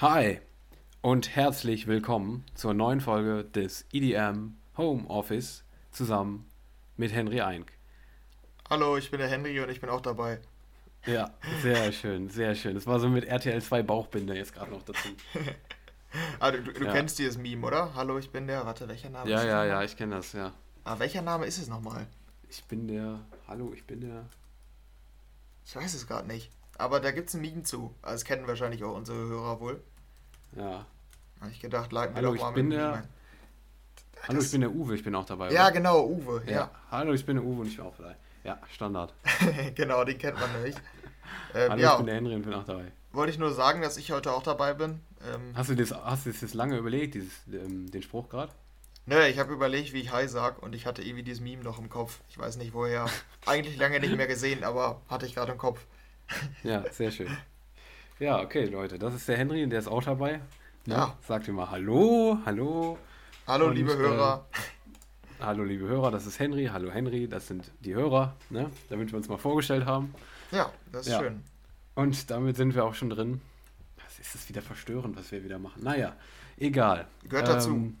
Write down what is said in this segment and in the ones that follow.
Hi und herzlich willkommen zur neuen Folge des EDM Home Office zusammen mit Henry Eink. Hallo, ich bin der Henry und ich bin auch dabei. Ja, sehr schön, sehr schön. Das war so mit RTL 2 Bauchbinder jetzt gerade noch dazu. ah, du, du ja. kennst dieses Meme, oder? Hallo, ich bin der. Warte, welcher Name ja, ist Ja, ja, ja, ich kenne das, ja. Ah, welcher Name ist es nochmal? Ich bin der. Hallo, ich bin der. Ich weiß es gerade nicht. Aber da gibt es ein Meme zu. Also, das kennen wahrscheinlich auch unsere Hörer wohl. Ja. Habe ich gedacht, leiten wir Hallo, doch mal ich bin der. Hallo, das... ich bin der Uwe, ich bin auch dabei. Ja, oder? genau, Uwe, ja. ja. Hallo, ich bin der Uwe und ich bin auch dabei. Ja, Standard. genau, den kennt man nämlich. Ähm, Hallo, ja, ich bin der Henry und bin auch dabei. Wollte ich nur sagen, dass ich heute auch dabei bin. Ähm, hast, du das, hast du das lange überlegt, dieses, ähm, den Spruch gerade? Nö, ich habe überlegt, wie ich Hi sag und ich hatte irgendwie dieses Meme noch im Kopf. Ich weiß nicht woher. Eigentlich lange nicht mehr gesehen, aber hatte ich gerade im Kopf. Ja, sehr schön. Ja, okay, Leute, das ist der Henry und der ist auch dabei. Ne? Ja. Sagt ihr mal Hallo, Hallo. Hallo, und, liebe Hörer. Äh, hallo, liebe Hörer, das ist Henry. Hallo, Henry, das sind die Hörer, ne? damit wir uns mal vorgestellt haben. Ja, das ist ja. schön. Und damit sind wir auch schon drin. Das ist es wieder verstörend, was wir wieder machen. Naja, egal. Gehört ähm, dazu.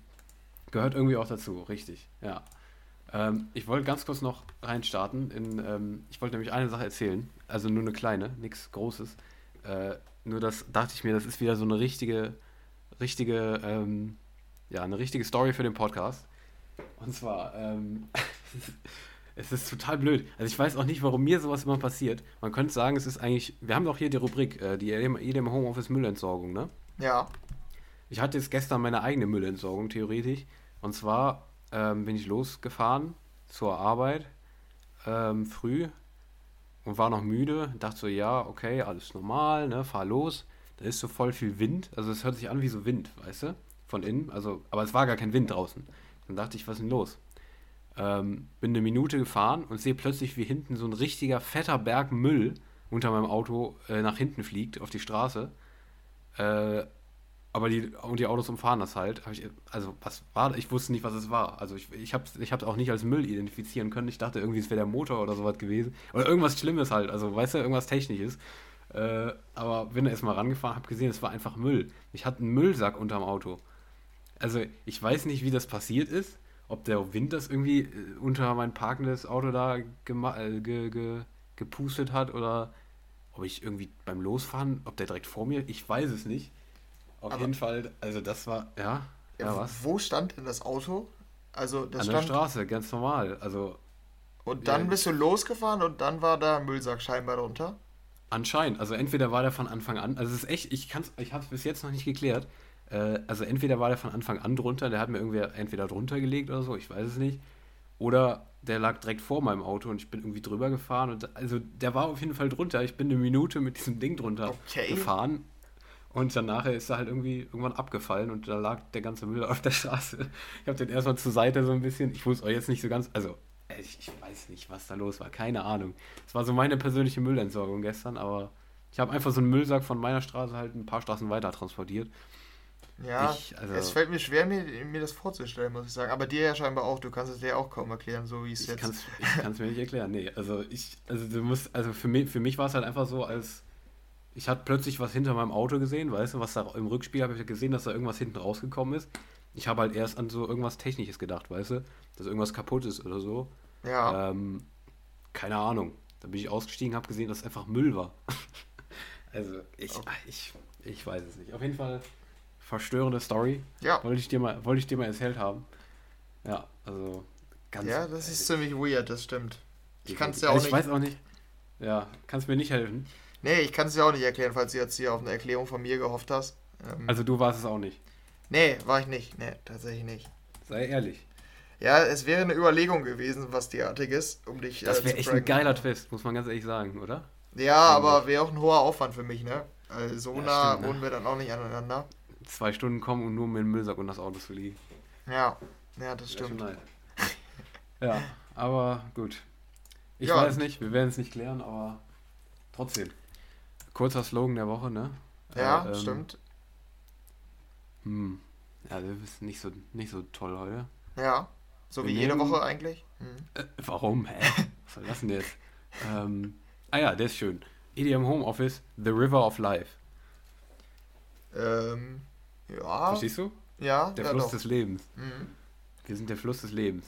Gehört irgendwie auch dazu, richtig, ja. Ähm, ich wollte ganz kurz noch reinstarten. In, ähm, ich wollte nämlich eine Sache erzählen. Also nur eine kleine, nichts Großes. Äh, nur das dachte ich mir, das ist wieder so eine richtige, richtige, ähm, ja, eine richtige Story für den Podcast. Und zwar, ähm, es ist total blöd. Also ich weiß auch nicht, warum mir sowas immer passiert. Man könnte sagen, es ist eigentlich, wir haben doch hier die Rubrik, äh, die jedem Homeoffice Müllentsorgung, ne? Ja. Ich hatte jetzt gestern meine eigene Müllentsorgung, theoretisch. Und zwar ähm, bin ich losgefahren zur Arbeit ähm, früh und war noch müde. Dachte so, ja, okay, alles normal, ne, fahr los. Da ist so voll viel Wind. Also es hört sich an wie so Wind, weißt du? Von innen. Also, aber es war gar kein Wind draußen. Dann dachte ich, was ist denn los? Ähm, bin eine Minute gefahren und sehe plötzlich, wie hinten so ein richtiger fetter Berg Müll unter meinem Auto äh, nach hinten fliegt auf die Straße. Äh, aber die, und die Autos umfahren das halt. Ich, also, was war Ich wusste nicht, was es war. Also, ich, ich habe es ich auch nicht als Müll identifizieren können. Ich dachte irgendwie, es wäre der Motor oder sowas gewesen. Oder irgendwas Schlimmes halt. Also, weißt du, irgendwas Technisches. Äh, aber bin da erstmal rangefahren, habe gesehen, es war einfach Müll. Ich hatte einen Müllsack unterm Auto. Also, ich weiß nicht, wie das passiert ist. Ob der Wind das irgendwie äh, unter mein parkendes Auto da äh, ge ge gepustet hat oder ob ich irgendwie beim Losfahren, ob der direkt vor mir, ich weiß es nicht. Auf Aber jeden Fall, also das war, ja. Ja, was? Wo stand denn das Auto? Also das An stand, der Straße, ganz normal. Also. Und dann ja, bist du losgefahren und dann war da ein Müllsack scheinbar drunter? Anscheinend. Also entweder war der von Anfang an, also es ist echt, ich kann's, ich habe es bis jetzt noch nicht geklärt. Äh, also entweder war der von Anfang an drunter, der hat mir irgendwie entweder drunter gelegt oder so, ich weiß es nicht. Oder der lag direkt vor meinem Auto und ich bin irgendwie drüber gefahren. Und also der war auf jeden Fall drunter. Ich bin eine Minute mit diesem Ding drunter okay. gefahren und dann nachher ist er halt irgendwie irgendwann abgefallen und da lag der ganze Müll auf der Straße. Ich habe den erstmal zur Seite so ein bisschen. Ich wusste auch jetzt nicht so ganz. Also, ich, ich weiß nicht, was da los war. Keine Ahnung. Es war so meine persönliche Müllentsorgung gestern, aber ich habe einfach so einen Müllsack von meiner Straße halt ein paar Straßen weiter transportiert. Ja, ich, also, es fällt mir schwer, mir, mir das vorzustellen, muss ich sagen. Aber dir ja scheinbar auch. Du kannst es dir auch kaum erklären, so wie es jetzt. Kann's, ich kann es mir nicht erklären, nee. Also ich, also du musst, also für mich, für mich war es halt einfach so, als ich hatte plötzlich was hinter meinem Auto gesehen, weißt du, was da im Rückspiel habe ich gesehen, dass da irgendwas hinten rausgekommen ist. Ich habe halt erst an so irgendwas Technisches gedacht, weißt du, dass irgendwas kaputt ist oder so. Ja. Ähm, keine Ahnung. Da bin ich ausgestiegen, habe gesehen, dass es einfach Müll war. also ich, okay. ich, ich weiß es nicht. Auf jeden Fall verstörende Story. Ja. Wollte ich dir mal, wollte ich dir mal erzählt haben. Ja, also ganz. Ja, das ist ziemlich weird, das stimmt. Ich kann es ja auch also ich nicht. Ich weiß auch nicht. Ja, kannst mir nicht helfen. Nee, ich kann es dir auch nicht erklären, falls du jetzt hier auf eine Erklärung von mir gehofft hast. Ähm, also du warst es auch nicht? Nee, war ich nicht. Nee, tatsächlich nicht. Sei ehrlich. Ja, es wäre eine Überlegung gewesen, was derartiges, um dich Das wäre äh, echt ein geiler Twist, muss man ganz ehrlich sagen, oder? Ja, aber wäre auch ein hoher Aufwand für mich, ne? Also so ja, nah stimmt, ne? wohnen wir dann auch nicht aneinander. Zwei Stunden kommen, um nur mit dem Müllsack und das Auto zu liegen. Ja, ja, das stimmt. ja, aber gut. Ich ja. weiß nicht, wir werden es nicht klären, aber trotzdem. Kurzer Slogan der Woche, ne? Ja, äh, ähm, stimmt. Hm. Ja, das ist nicht so, nicht so toll heute. Ja, so Wir wie jede Woche eigentlich. Hm. Äh, warum? Hä? Was soll das denn jetzt? ähm, ah ja, der ist schön. EDM Homeoffice, The River of Life. Äh, Ähm, ja. Verstehst du? Ja, Der ja Fluss doch. des Lebens. Mhm. Wir sind der Fluss des Lebens.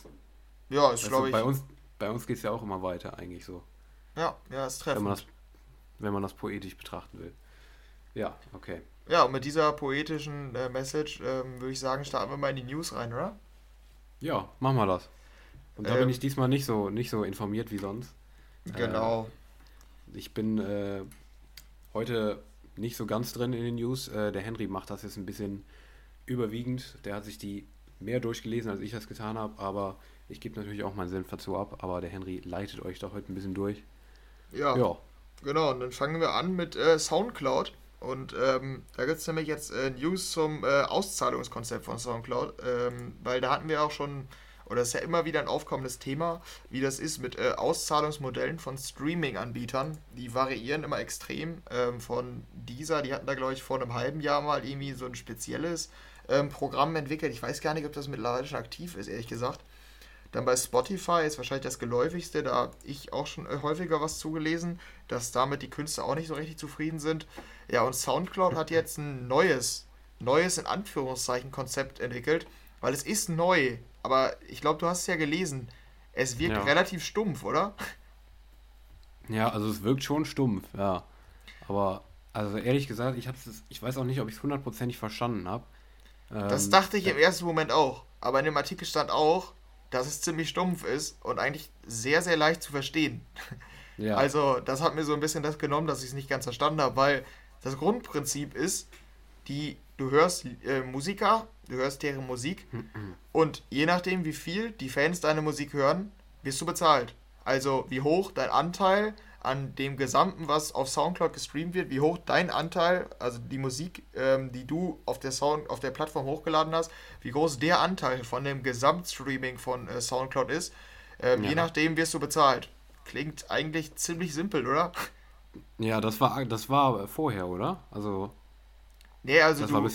Ja, ist glaube ich. bei uns, bei uns geht es ja auch immer weiter, eigentlich so. Ja, ja, ist Wenn man, treffend. das, wenn man das poetisch betrachten will. Ja, okay. Ja, und mit dieser poetischen äh, Message ähm, würde ich sagen, starten wir mal in die News rein, oder? Ja, machen wir das. Und da Ähm, bin ich diesmal nicht so, nicht so informiert wie sonst. Genau. Ich bin äh, heute nicht so ganz drin in den News. Äh, der Henry macht das jetzt ein bisschen überwiegend. Der hat sich die mehr durchgelesen, als ich das getan habe. Aber ich gebe natürlich auch meinen Senf dazu ab. Aber der Henry leitet euch da heute ein bisschen durch. Ja, Ja, genau. Und dann fangen wir an mit äh, Soundcloud. Und ähm, da gibt es nämlich jetzt äh, News zum äh, Auszahlungskonzept von Soundcloud. Ähm, weil da hatten wir auch schon, oder das ist ja immer wieder ein aufkommendes Thema, wie das ist mit äh, Auszahlungsmodellen von Streaming-Anbietern. Die variieren immer extrem. Ähm, von dieser, die hatten da, glaube ich, vor einem halben Jahr mal irgendwie so ein spezielles ähm, Programm entwickelt. Ich weiß gar nicht, ob das mittlerweile schon aktiv ist, ehrlich gesagt. Dann bei Spotify ist wahrscheinlich das geläufigste, da habe ich auch schon äh, häufiger was zugelesen, dass damit die Künstler auch nicht so richtig zufrieden sind. Ja, und Soundcloud hat jetzt ein neues, neues in Anführungszeichen Konzept entwickelt, weil es ist neu, aber ich glaube, du hast es ja gelesen. Es wirkt Ja. relativ stumpf, oder? ja, also es wirkt schon stumpf, ja. Aber, also ehrlich gesagt, ich, hab's, ich weiß auch nicht, ob ich es hundertprozentig verstanden habe. Das dachte ich im ersten Moment auch. Aber in dem Artikel stand auch, dass es ziemlich stumpf ist und eigentlich sehr, sehr leicht zu verstehen. Ja, Also, das hat mir so ein bisschen das genommen, dass ich es nicht ganz verstanden habe, weil das Grundprinzip ist, die, du hörst äh, Musiker, du hörst deren Musik und je nachdem, wie viel die Fans deine Musik hören, wirst du bezahlt. Also, wie hoch dein Anteil an dem Gesamten, was auf Soundcloud gestreamt wird, wie hoch dein Anteil, also die Musik, ähm, die du auf der Sound, auf der Plattform hochgeladen hast, wie groß der Anteil von dem Gesamtstreaming von äh, Soundcloud ist, ähm, Ja. je nachdem wirst du bezahlt. Klingt eigentlich ziemlich simpel, oder? ja das, war, das war vorher, oder? Also, Nee, also du,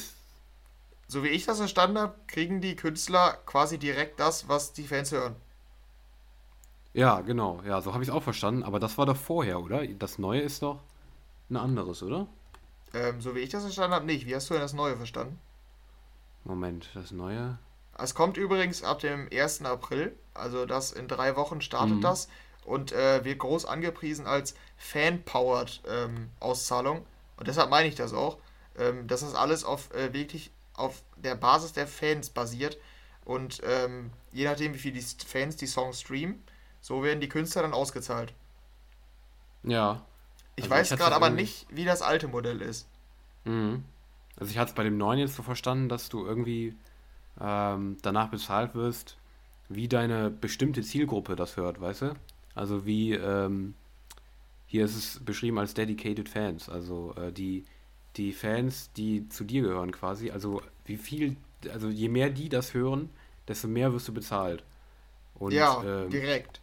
so wie ich das verstanden habe, kriegen die Künstler quasi direkt das, was die Fans hören. Ja, genau. Ja, so habe ich es auch verstanden. Aber das war doch vorher, oder? Das Neue ist doch ein anderes, oder? Ähm, so wie ich das verstanden habe, nicht. Wie hast du denn das Neue verstanden? Moment, das Neue. Es kommt übrigens ab dem 1. April, also das in drei Wochen startet Mhm. das und äh, wird groß angepriesen als Fan-Powered ähm, Auszahlung. Und deshalb meine ich das auch, ähm, dass das alles auf äh, wirklich auf der Basis der Fans basiert und ähm, je nachdem, wie viel die Fans die Songs streamen, so werden die Künstler dann ausgezahlt. Ja. Ich Also weiß gerade aber nicht, wie das alte Modell ist. Mhm. Also ich hatte es bei dem Neuen jetzt so verstanden, dass du irgendwie ähm, danach bezahlt wirst, wie deine bestimmte Zielgruppe das hört, weißt du? Also wie, ähm, hier ist es beschrieben als Dedicated Fans, also äh, die, die Fans, die zu dir gehören quasi, also wie viel, also je mehr die das hören, desto mehr wirst du bezahlt. Und ja, ähm, direkt.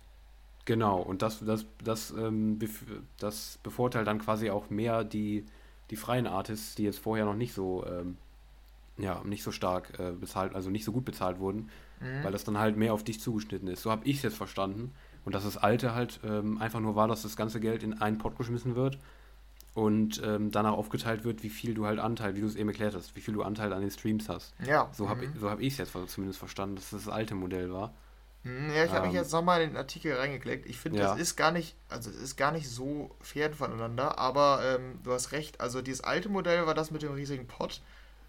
Genau, und das, das, das, ähm, bef das bevorteilt dann quasi auch mehr die, die freien Artists, die jetzt vorher noch nicht so, ähm, ja, nicht so stark äh, bezahlt, also nicht so gut bezahlt wurden, Mhm. weil das dann halt mehr auf dich zugeschnitten ist. So habe ich es jetzt verstanden. Und dass das Alte halt ähm, einfach nur war, dass das ganze Geld in einen Pot geschmissen wird und ähm, danach aufgeteilt wird, wie viel du halt Anteil, wie du es eben erklärt hast, wie viel du Anteil an den Streams hast. Ja. So habe mhm. ich, so hab ich es jetzt zumindest verstanden, dass das das alte Modell war. Hm, Ja, ich habe mich Ähm, jetzt nochmal in den Artikel reingeklickt. Ich finde, Ja. das ist gar nicht, also es ist gar nicht so fern voneinander, aber ähm, du hast recht. Also dieses alte Modell war das mit dem riesigen Pot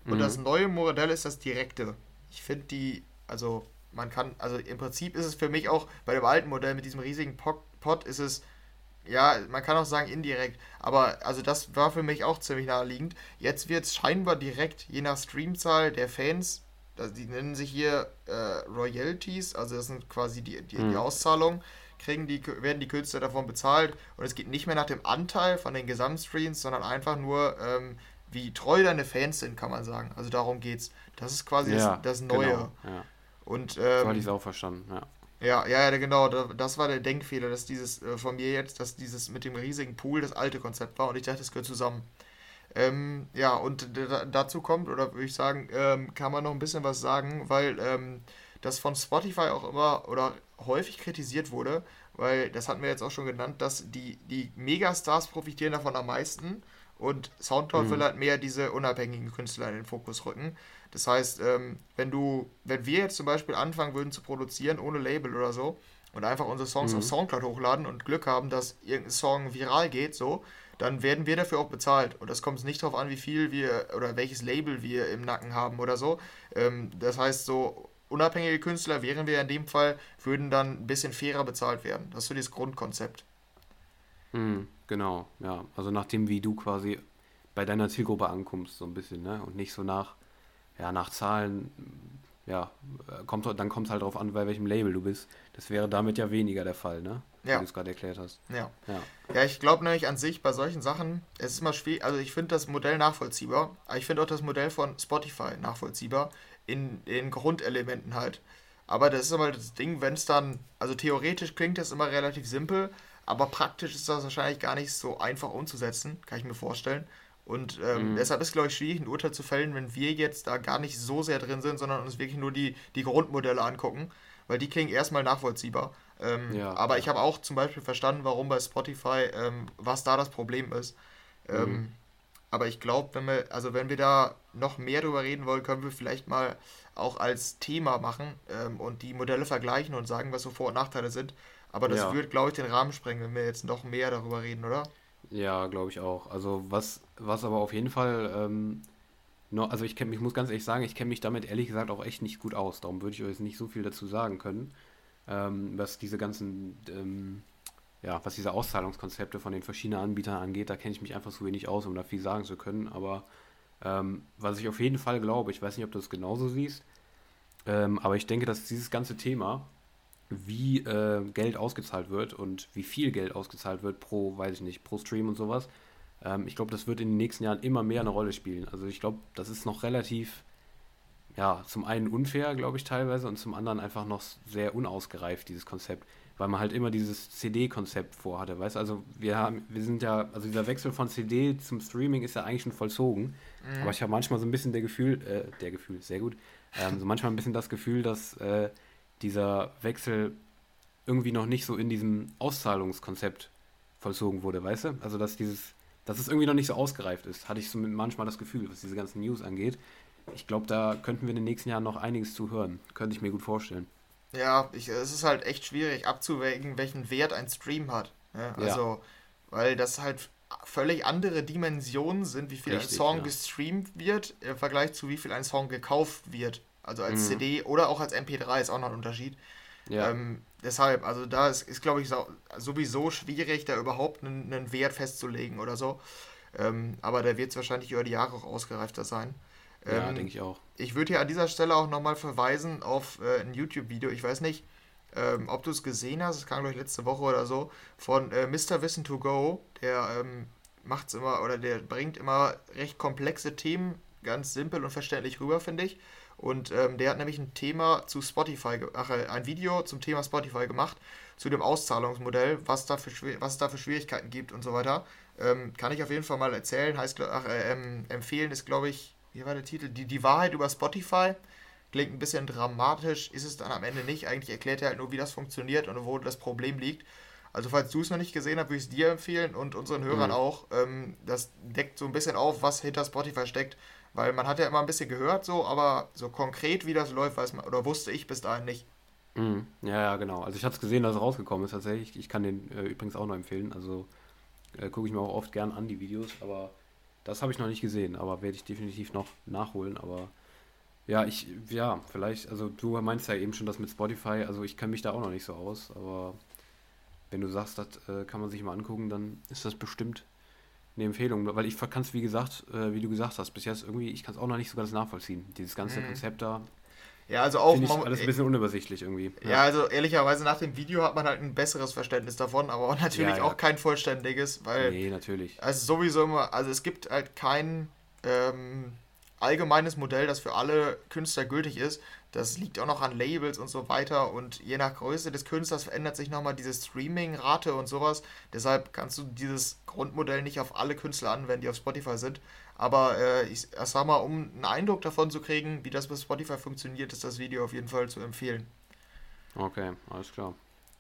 und Mhm. das neue Modell ist das direkte. Ich finde die, also man kann, also im Prinzip ist es für mich auch bei dem alten Modell mit diesem riesigen Pot, Pot ist es, ja, man kann auch sagen indirekt, aber also das war für mich auch ziemlich naheliegend. Jetzt wird es scheinbar direkt, je nach Streamzahl der Fans, also die nennen sich hier äh, Royalties, also das sind quasi die, die, die Mhm. Auszahlungen, kriegen die, werden die Künstler davon bezahlt und es geht nicht mehr nach dem Anteil von den Gesamtstreams, sondern einfach nur, ähm, wie treu deine Fans sind, kann man sagen. Also darum geht's. Das ist quasi Ja, das, das Neue. Genau, ja. Und So hatte ich ähm, es auch verstanden, ja. ja, ja, ja, genau, da- das war der Denkfehler, dass dieses äh, von mir jetzt, dass dieses mit dem riesigen Pool das alte Konzept war und ich dachte, das gehört zusammen. Ähm, ja, und dazu kommt, oder würde ich sagen, ähm, kann man noch ein bisschen was sagen, weil ähm, das von Spotify auch immer oder häufig kritisiert wurde, weil das hatten wir jetzt auch schon genannt, dass die, die Megastars profitieren davon am meisten und Soundcloud mhm. will halt mehr diese unabhängigen Künstler in den Fokus rücken. Das heißt, ähm, wenn du, wenn wir jetzt zum Beispiel anfangen würden zu produzieren ohne Label oder so und einfach unsere Songs mhm. auf Soundcloud hochladen und Glück haben, dass irgendein Song viral geht, so, dann werden wir dafür auch bezahlt. Und das kommt nicht darauf an, wie viel wir oder welches Label wir im Nacken haben oder so. Ähm, das heißt, so unabhängige Künstler wären wir in dem Fall, würden dann ein bisschen fairer bezahlt werden. Das ist so dieses Grundkonzept. Mhm, genau, ja. Also nach dem, wie du quasi bei deiner Zielgruppe ankommst, so ein bisschen, ne? Und nicht so nach, ja, nach Zahlen, ja, kommt, dann kommt es halt darauf an, bei welchem Label du bist. Das wäre damit ja weniger der Fall, ne? Ja. Wie du es gerade erklärt hast. Ja. Ja, ja ich glaube nämlich an sich bei solchen Sachen, es ist immer schwierig, also ich finde das Modell nachvollziehbar, aber ich finde auch das Modell von Spotify nachvollziehbar, in den Grundelementen halt. Aber das ist immer das Ding, wenn es dann, also theoretisch klingt das immer relativ simpel, aber praktisch ist das wahrscheinlich gar nicht so einfach umzusetzen, kann ich mir vorstellen. Und ähm, mhm. deshalb ist, glaube ich, schwierig, ein Urteil zu fällen, wenn wir jetzt da gar nicht so sehr drin sind, sondern uns wirklich nur die, die Grundmodelle angucken, weil die klingen erstmal nachvollziehbar. Ähm, ja. Aber ich habe auch zum Beispiel verstanden, warum bei Spotify, ähm, was da das Problem ist. Ähm, mhm. Aber ich glaube, wenn wir, also wenn wir da noch mehr drüber reden wollen, können wir vielleicht mal auch als Thema machen ähm, und die Modelle vergleichen und sagen, was so Vor- und Nachteile sind. Aber das ja. wird, glaube ich, den Rahmen sprengen, wenn wir jetzt noch mehr darüber reden, oder? Ja, glaube ich auch. Also was, was aber auf jeden Fall, ähm, noch, also ich, kenn, ich muss ganz ehrlich sagen, ich kenne mich damit ehrlich gesagt auch echt nicht gut aus. Darum würde ich euch nicht so viel dazu sagen können, ähm, was diese ganzen, ähm, ja, was diese Auszahlungskonzepte von den verschiedenen Anbietern angeht. Da kenne ich mich einfach so wenig aus, um da viel sagen zu können. Aber ähm, was ich auf jeden Fall glaube, ich weiß nicht, ob du es genauso siehst, ähm, aber ich denke, dass dieses ganze Thema wie äh, Geld ausgezahlt wird und wie viel Geld ausgezahlt wird pro, weiß ich nicht, pro Stream und sowas. Ähm, ich glaube, das wird in den nächsten Jahren immer mehr eine Rolle spielen. Also ich glaube, das ist noch relativ, ja, zum einen unfair, glaube ich, teilweise und zum anderen einfach noch sehr unausgereift, dieses Konzept. Weil man halt immer dieses CD-Konzept vorhatte, weißt du? Also wir haben, wir sind ja, also dieser Wechsel von CD zum Streaming ist ja eigentlich schon vollzogen. Mhm. Aber ich habe manchmal so ein bisschen der Gefühl, äh, der Gefühl, sehr gut, ähm, so manchmal ein bisschen das Gefühl, dass äh, dieser Wechsel irgendwie noch nicht so in diesem Auszahlungskonzept vollzogen wurde, weißt du? Also dass dieses, dass es irgendwie noch nicht so ausgereift ist, hatte ich so manchmal das Gefühl, was diese ganzen News angeht. Ich glaube, da könnten wir in den nächsten Jahren noch einiges zu hören. Könnte ich mir gut vorstellen. Ja, ich, es ist halt echt schwierig abzuwägen, welchen Wert ein Stream hat. Ne? Also, ja. weil das halt völlig andere Dimensionen sind, wie viel Richtig, ein Song ja. gestreamt wird, im Vergleich zu wie viel ein Song gekauft wird. Also als mhm. CD oder auch als MP3 ist auch noch ein Unterschied. Ja. Ähm, deshalb, also da ist, ist glaube ich, sowieso schwierig, da überhaupt einen, einen Wert festzulegen oder so. Ähm, aber da wird es wahrscheinlich über die Jahre auch ausgereifter sein. Ähm, ja, denke ich auch. Ich würde hier an dieser Stelle auch nochmal verweisen auf äh, ein YouTube-Video. Ich weiß nicht, ähm, ob du es gesehen hast, es kam, glaube ich, letzte Woche oder so, von äh, Mr. Wissen to Go. Der ähm, macht's immer oder der bringt immer recht komplexe Themen ganz simpel und verständlich rüber, finde ich. Und ähm, der hat nämlich ein Thema zu Spotify, ach, äh, ein Video zum Thema Spotify gemacht, zu dem Auszahlungsmodell, was, da für, was es da für Schwierigkeiten gibt und so weiter. Ähm, kann ich auf jeden Fall mal erzählen. Heißt, ach, äh, ähm, empfehlen ist, glaube ich, wie war der Titel? Die, die Wahrheit über Spotify. Klingt ein bisschen dramatisch, ist es dann am Ende nicht. Eigentlich erklärt er halt nur, wie das funktioniert und wo das Problem liegt. Also, falls du es noch nicht gesehen hast, würde ich es dir empfehlen und unseren Hörern mhm. auch. Ähm, das deckt so ein bisschen auf, was hinter Spotify steckt weil man hat ja immer ein bisschen gehört, so, aber so konkret, wie das läuft, weiß man, oder wusste ich bis dahin nicht. Mhm. Ja, ja, genau. Also ich hatte es gesehen, dass es rausgekommen ist tatsächlich. Ich kann den äh, übrigens auch noch empfehlen. Also äh, gucke ich mir auch oft gern an, die Videos, aber das habe ich noch nicht gesehen, aber werde ich definitiv noch nachholen. Aber ja, ich, ja, vielleicht, also du meinst ja eben schon das mit Spotify, also ich kenne mich da auch noch nicht so aus, aber wenn du sagst, das äh, kann man sich mal angucken, dann ist das bestimmt eine Empfehlung, weil ich kann es, wie gesagt, äh, wie du gesagt hast, bis jetzt irgendwie, ich kann es auch noch nicht so ganz nachvollziehen. Dieses ganze mhm. Konzept da. Ja, also auch ich alles ein bisschen unübersichtlich irgendwie. Ja. ja. also ehrlicherweise nach dem Video hat man halt ein besseres Verständnis davon, aber natürlich ja, ja. auch kein vollständiges, weil. Nee, natürlich. Also sowieso immer, also es gibt halt kein ähm, allgemeines Modell, das für alle Künstler gültig ist. Das liegt auch noch an Labels und so weiter. Und je nach Größe des Künstlers verändert sich nochmal diese Streaming-Rate und sowas. Deshalb kannst du dieses Grundmodell nicht auf alle Künstler anwenden, die auf Spotify sind. Aber äh, ich, sag mal, um einen Eindruck davon zu kriegen, wie das bei Spotify funktioniert, ist das Video auf jeden Fall zu empfehlen. Okay, alles klar.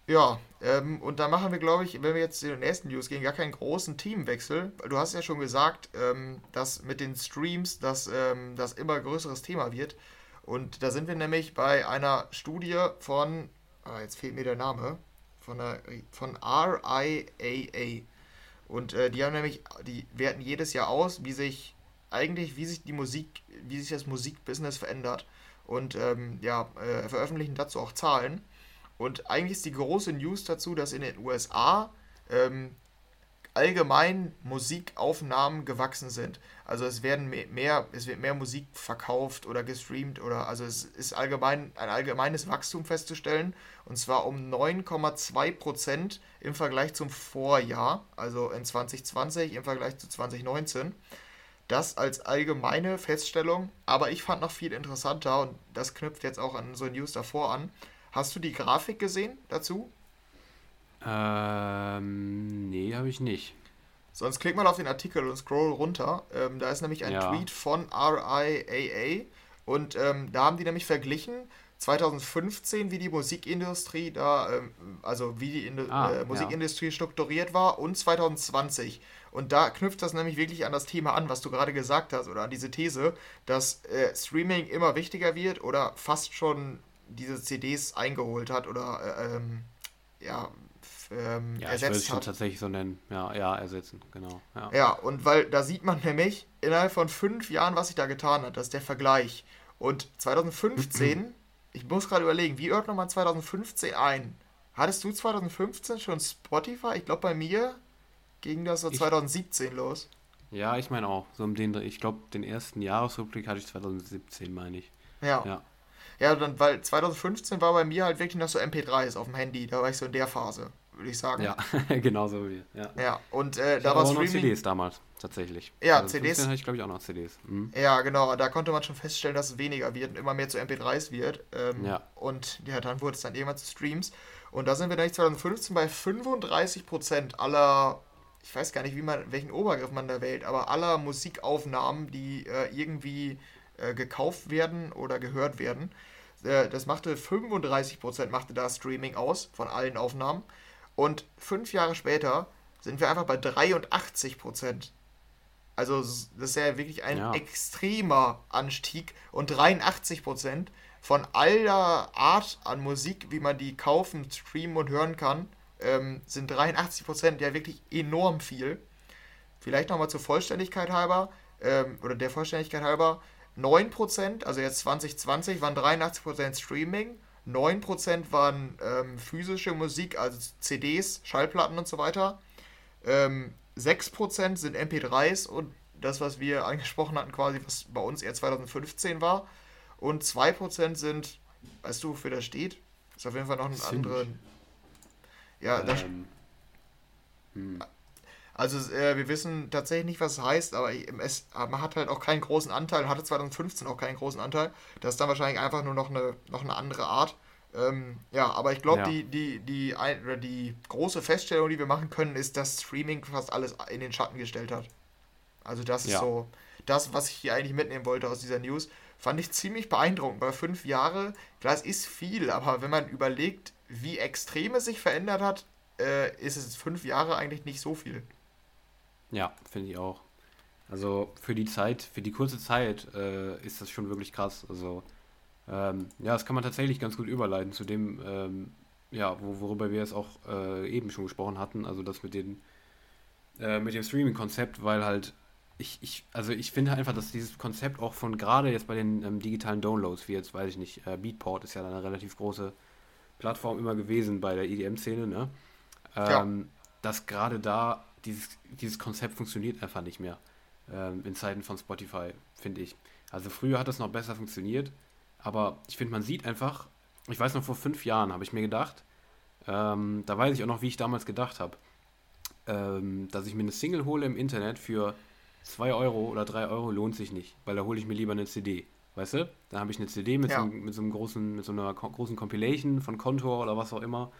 Ja, ähm, und da machen wir, glaube ich, wenn wir jetzt in den nächsten News gehen, gar keinen großen Teamwechsel. Du hast ja schon gesagt, ähm, dass mit den Streams das, ähm, das immer größeres Thema wird. Und da sind wir nämlich bei einer Studie von, ah, jetzt fehlt mir der Name, von, der, von RIAA. Und äh, die haben nämlich, die werten jedes Jahr aus, wie sich eigentlich, wie sich die Musik, wie sich das Musikbusiness verändert. Und ähm, ja, äh, veröffentlichen dazu auch Zahlen. Und eigentlich ist die große News dazu, dass in den USA ähm, allgemein Musikaufnahmen gewachsen sind. Also es werden mehr, es wird mehr Musik verkauft oder gestreamt oder also es ist allgemein ein allgemeines Wachstum festzustellen und zwar um 9,2 Prozent im Vergleich zum Vorjahr, also in 2020 im Vergleich zu 2019. Das als allgemeine Feststellung, aber ich fand noch viel interessanter und das knüpft jetzt auch an so News davor an. Hast du die Grafik gesehen dazu? Ähm, nee, habe ich nicht. Sonst klick mal auf den Artikel und scroll runter. Ähm, da ist nämlich ein ja. Tweet von RIAA und ähm, da haben die nämlich verglichen 2015, wie die Musikindustrie da, ähm, also wie die Indu ah, äh, Musikindustrie ja. strukturiert war und 2020. Und da knüpft das nämlich wirklich an das Thema an, was du gerade gesagt hast, oder an diese These, dass äh, Streaming immer wichtiger wird oder fast schon diese CDs eingeholt hat oder äh, ähm, ja, ähm, ja, ersetzt ich schon tatsächlich so nennen. Ja, ja, ersetzen, genau. Ja. ja, und weil da sieht man nämlich innerhalb von fünf Jahren, was sich da getan hat. Das ist der Vergleich. Und 2015, ich muss gerade überlegen, wie ordnet man 2015 ein? Hattest du 2015 schon Spotify? Ich glaube, bei mir ging das so ich, 2017 los. Ja, ich meine auch. So um den, ich glaube, den ersten Jahresrückblick hatte ich 2017, meine ich. Ja. ja. Ja, dann, weil 2015 war bei mir halt wirklich noch so MP3s auf dem Handy. Da war ich so in der Phase würde ich sagen. Ja, genauso wie. Ja, ja und äh, da war Streaming. Noch CDs damals, tatsächlich. Ja, also CDs. hatte ich, glaube ich, auch noch CDs. Mhm. Ja, genau. Da konnte man schon feststellen, dass es weniger wird und immer mehr zu MP3s wird. Ähm, ja. Und ja, dann wurde es dann irgendwann zu Streams. Und da sind wir dann 2015 bei 35% aller, ich weiß gar nicht, wie man, welchen Obergriff man da wählt, aber aller Musikaufnahmen, die äh, irgendwie äh, gekauft werden oder gehört werden. Äh, das machte 35% machte da Streaming aus von allen Aufnahmen. Und fünf Jahre später sind wir einfach bei 83 Prozent. Also das ist ja wirklich ein ja. extremer Anstieg. Und 83 Prozent von aller Art an Musik, wie man die kaufen, streamen und hören kann, ähm, sind 83 Prozent ja wirklich enorm viel. Vielleicht nochmal zur Vollständigkeit halber, ähm, oder der Vollständigkeit halber, 9%, also jetzt 2020 waren 83% Streaming 9% waren ähm, physische Musik, also CDs, Schallplatten und so weiter. Ähm, 6% sind MP3s und das, was wir angesprochen hatten, quasi, was bei uns eher 2015 war. Und 2% sind, weißt du, wofür das steht? Ist auf jeden Fall noch ein anderer. Ja, ähm, das. Hm. Also äh, wir wissen tatsächlich nicht, was es heißt, aber es, man hat halt auch keinen großen Anteil, hatte 2015 auch keinen großen Anteil. Das ist dann wahrscheinlich einfach nur noch eine, noch eine andere Art. Ähm, ja, aber ich glaube, ja. die, die, die, oder die große Feststellung, die wir machen können, ist, dass Streaming fast alles in den Schatten gestellt hat. Also das ist ja. so das, was ich hier eigentlich mitnehmen wollte aus dieser News. Fand ich ziemlich beeindruckend, weil fünf Jahre, klar, es ist viel, aber wenn man überlegt, wie extrem es sich verändert hat, äh, ist es fünf Jahre eigentlich nicht so viel. Ja, finde ich auch. Also für die Zeit, für die kurze Zeit äh, ist das schon wirklich krass. Also ähm, ja, das kann man tatsächlich ganz gut überleiten zu dem, ähm, ja, wo, worüber wir es auch äh, eben schon gesprochen hatten, also das mit den äh, mit dem Streaming-Konzept, weil halt ich, ich, also ich finde einfach, dass dieses Konzept auch von gerade jetzt bei den ähm, digitalen Downloads, wie jetzt weiß ich nicht, äh, Beatport ist ja eine relativ große Plattform immer gewesen bei der EDM-Szene, ne? Ähm, ja. Dass gerade da dieses, dieses Konzept funktioniert einfach nicht mehr ähm, in Zeiten von Spotify, finde ich. Also früher hat das noch besser funktioniert, aber ich finde, man sieht einfach, ich weiß noch, vor fünf Jahren habe ich mir gedacht, ähm, da weiß ich auch noch, wie ich damals gedacht habe, ähm, dass ich mir eine Single hole im Internet für 2 Euro oder 3 Euro lohnt sich nicht, weil da hole ich mir lieber eine CD. Weißt du? Da habe ich eine CD mit, ja. so, mit so einem großen, mit so einer großen Compilation von Contour oder was auch immer.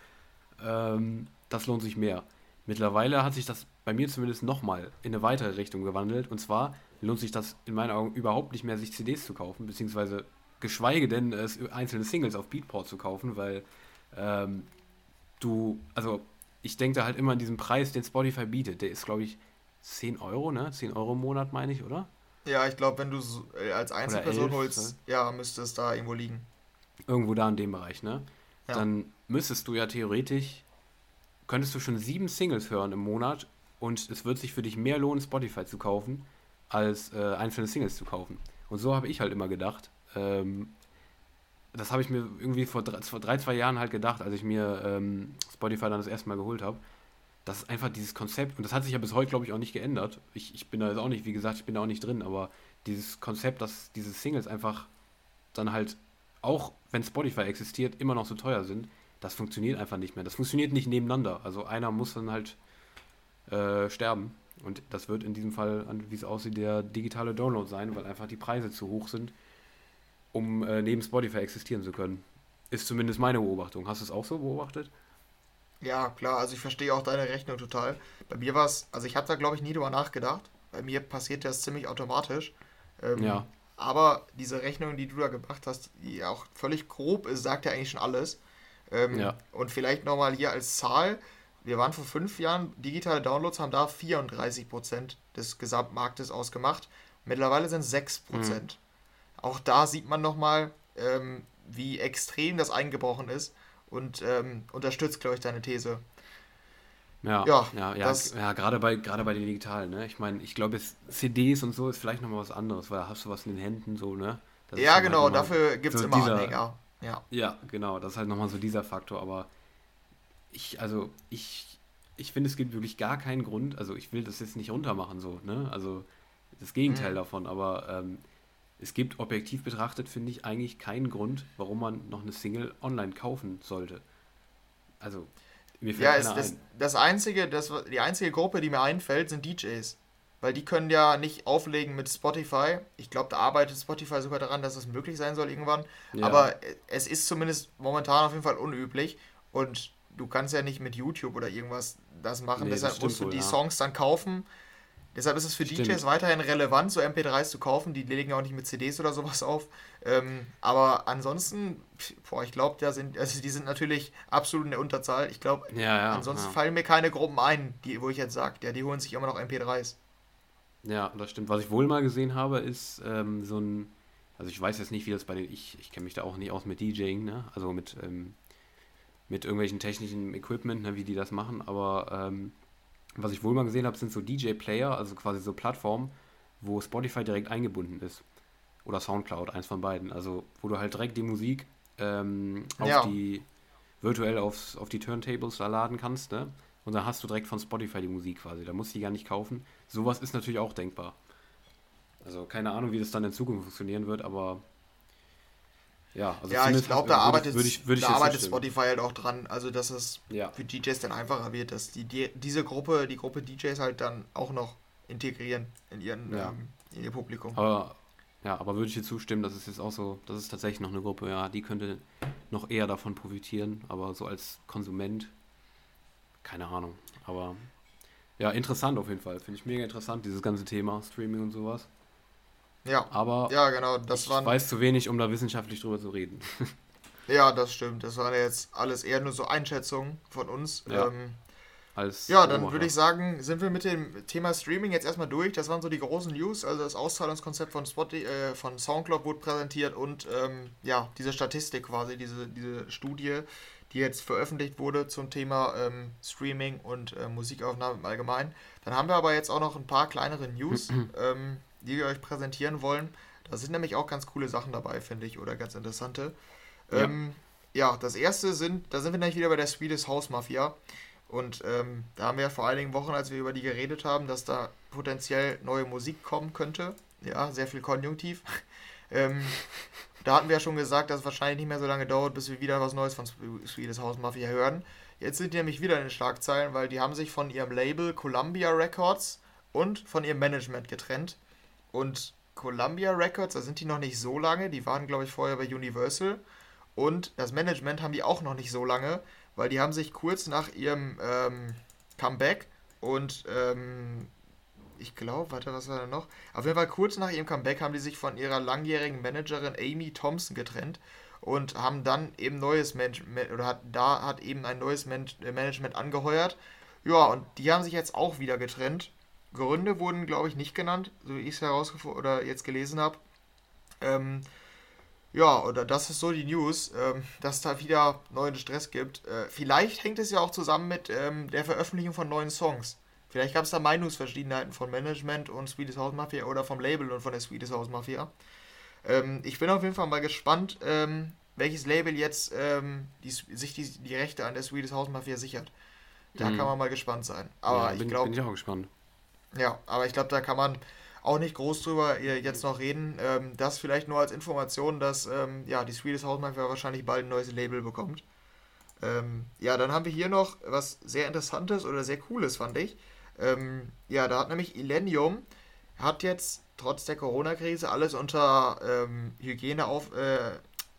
Ähm, das lohnt sich mehr. Mittlerweile hat sich das bei mir zumindest nochmal in eine weitere Richtung gewandelt. Und zwar lohnt sich das in meinen Augen überhaupt nicht mehr, sich CDs zu kaufen, beziehungsweise geschweige denn es einzelne Singles auf Beatport zu kaufen, weil ähm, du, also ich denke da halt immer an diesen Preis, den Spotify bietet. Der ist, glaube ich, 10 Euro, ne? 10 Euro im Monat, meine ich, oder? Ja, ich glaube, wenn du so, äh, als Einzelperson 11, holst, ne? ja, müsste es da irgendwo liegen. Irgendwo da in dem Bereich, ne? Ja. Dann müsstest du ja theoretisch, könntest du schon sieben Singles hören im Monat und es wird sich für dich mehr lohnen, Spotify zu kaufen, als äh, einzelne Singles zu kaufen. Und so habe ich halt immer gedacht. Ähm, das habe ich mir irgendwie vor drei, vor drei, zwei Jahren halt gedacht, als ich mir ähm, Spotify dann das erste Mal geholt habe. Das ist einfach dieses Konzept, und das hat sich ja bis heute, glaube ich, auch nicht geändert. Ich, ich bin da jetzt auch nicht, wie gesagt, ich bin da auch nicht drin, aber dieses Konzept, dass diese Singles einfach dann halt, auch wenn Spotify existiert, immer noch so teuer sind, das funktioniert einfach nicht mehr. Das funktioniert nicht nebeneinander. Also einer muss dann halt äh, sterben. Und das wird in diesem Fall, wie es aussieht, der digitale Download sein, weil einfach die Preise zu hoch sind, um äh, neben Spotify existieren zu können. Ist zumindest meine Beobachtung. Hast du es auch so beobachtet? Ja, klar, also ich verstehe auch deine Rechnung total. Bei mir war es, also ich habe da glaube ich nie drüber nachgedacht. Bei mir passiert das ziemlich automatisch. Ähm, ja. Aber diese Rechnung, die du da gemacht hast, die auch völlig grob ist, sagt ja eigentlich schon alles. Ähm, ja. Und vielleicht nochmal hier als Zahl, wir waren vor fünf Jahren, digitale Downloads haben da 34% des Gesamtmarktes ausgemacht. Mittlerweile sind es 6%. Mhm. Auch da sieht man nochmal, ähm, wie extrem das eingebrochen ist und ähm, unterstützt, glaube ich, deine These. Ja, ja, ja, ja, ja gerade bei, gerade bei den digitalen, ne? Ich meine, ich glaube, CDs und so ist vielleicht nochmal was anderes, weil da hast du was in den Händen so, ne? Das ja, genau, halt dafür gibt es so immer dieser, Anhänger. Ja. ja, genau, das ist halt nochmal so dieser Faktor, aber ich, also ich, ich finde, es gibt wirklich gar keinen Grund, also ich will das jetzt nicht runtermachen so, ne? Also das Gegenteil mhm. davon, aber ähm, es gibt objektiv betrachtet, finde ich, eigentlich keinen Grund, warum man noch eine Single online kaufen sollte. Also, mir fällt ja, es, das, ein. das einzige, das, die einzige Gruppe, die mir einfällt, sind DJs. Weil die können ja nicht auflegen mit Spotify. Ich glaube, da arbeitet Spotify sogar daran, dass es möglich sein soll irgendwann. Ja. Aber es ist zumindest momentan auf jeden Fall unüblich. Und du kannst ja nicht mit YouTube oder irgendwas das machen. Nee, Deshalb musst du wohl, die ja. Songs dann kaufen. Deshalb ist es für Stimmt. DJs weiterhin relevant, so MP3s zu kaufen. Die legen auch nicht mit CDs oder sowas auf. Ähm, aber ansonsten, boah, ich glaube, da sind, also die sind natürlich absolut in der Unterzahl. Ich glaube, ja, ja, ansonsten ja. fallen mir keine Gruppen ein, die, wo ich jetzt sage, ja, die holen sich immer noch MP3s. Ja, das stimmt. Was ich wohl mal gesehen habe, ist ähm, so ein, also ich weiß jetzt nicht, wie das bei den, ich, ich kenne mich da auch nicht aus mit DJing, ne? Also mit, ähm, mit irgendwelchen technischen Equipment, ne, wie die das machen, aber ähm, was ich wohl mal gesehen habe, sind so DJ-Player, also quasi so Plattformen, wo Spotify direkt eingebunden ist. Oder Soundcloud, eins von beiden. Also, wo du halt direkt die Musik ähm, auf ja. die virtuell aufs, auf die Turntables da laden kannst, ne? Und dann hast du direkt von Spotify die Musik quasi. Da musst du die gar nicht kaufen. Sowas ist natürlich auch denkbar. Also keine Ahnung, wie das dann in Zukunft funktionieren wird, aber ja, also ja ich glaube, da arbeitet, würde ich, würde ich da arbeitet Spotify halt auch dran, also dass es ja. für DJs dann einfacher wird, dass die, die, diese Gruppe, die Gruppe DJs halt dann auch noch integrieren in, ihren, ja. ähm, in ihr Publikum. Aber, ja, aber würde ich dir zustimmen, das ist jetzt auch so, das ist tatsächlich noch eine Gruppe, ja, die könnte noch eher davon profitieren, aber so als Konsument, keine Ahnung. Aber ja, interessant auf jeden Fall. Finde ich mega interessant, dieses ganze Thema Streaming und sowas. Ja. Aber ja, genau, das ich waren, weiß zu wenig, um da wissenschaftlich drüber zu reden. ja, das stimmt. Das waren jetzt alles eher nur so Einschätzungen von uns. Ja, ähm, Als ja dann würde ich sagen, sind wir mit dem Thema Streaming jetzt erstmal durch. Das waren so die großen News. Also das Auszahlungskonzept von, Spotify, äh, von Soundcloud wurde präsentiert und ähm, ja, diese Statistik quasi, diese, diese Studie, die jetzt veröffentlicht wurde zum Thema ähm, Streaming und äh, Musikaufnahme im Allgemeinen. Dann haben wir aber jetzt auch noch ein paar kleinere News. ähm, die wir euch präsentieren wollen. Da sind nämlich auch ganz coole Sachen dabei, finde ich, oder ganz interessante. Ja. Ähm, ja, das erste sind, da sind wir nämlich wieder bei der Swedish House Mafia. Und ähm, da haben wir vor einigen Wochen, als wir über die geredet haben, dass da potenziell neue Musik kommen könnte. Ja, sehr viel Konjunktiv. ähm, da hatten wir ja schon gesagt, dass es wahrscheinlich nicht mehr so lange dauert, bis wir wieder was Neues von Swedish House Mafia hören. Jetzt sind die nämlich wieder in den Schlagzeilen, weil die haben sich von ihrem Label Columbia Records und von ihrem Management getrennt. Und Columbia Records, da sind die noch nicht so lange, die waren, glaube ich, vorher bei Universal. Und das Management haben die auch noch nicht so lange, weil die haben sich kurz nach ihrem ähm, Comeback und ähm, ich glaube, warte, was war da noch? Auf jeden Fall kurz nach ihrem Comeback haben die sich von ihrer langjährigen Managerin Amy Thompson getrennt. und haben dann eben neues Man oder hat da hat eben ein neues Man Management angeheuert. Ja, und die haben sich jetzt auch wieder getrennt. Gründe wurden, glaube ich, nicht genannt, so wie ich es herausgefunden oder jetzt gelesen habe. Ähm, ja, oder das ist so die News, ähm, dass es da wieder neuen Stress gibt. Äh, vielleicht hängt es ja auch zusammen mit ähm, der Veröffentlichung von neuen Songs. Vielleicht gab es da Meinungsverschiedenheiten von Management und Swedish House Mafia oder vom Label und von der Swedish House Mafia. Ähm, ich bin auf jeden Fall mal gespannt, ähm, welches Label jetzt ähm, die, sich die, die Rechte an der Swedish House Mafia sichert. Da mhm. kann man mal gespannt sein. Aber ja, bin, ich glaube. Bin ich auch gespannt. Ja, aber ich glaube, da kann man auch nicht groß drüber jetzt noch reden. Ähm, das vielleicht nur als Information, dass ähm, ja, die Swedish House Mafia wahrscheinlich bald ein neues Label bekommt. Ähm, ja, dann haben wir hier noch was sehr Interessantes oder sehr Cooles, fand ich. Ja, da hat nämlich Illenium, hat jetzt trotz der Corona-Krise alles unter Hygiene auf, äh,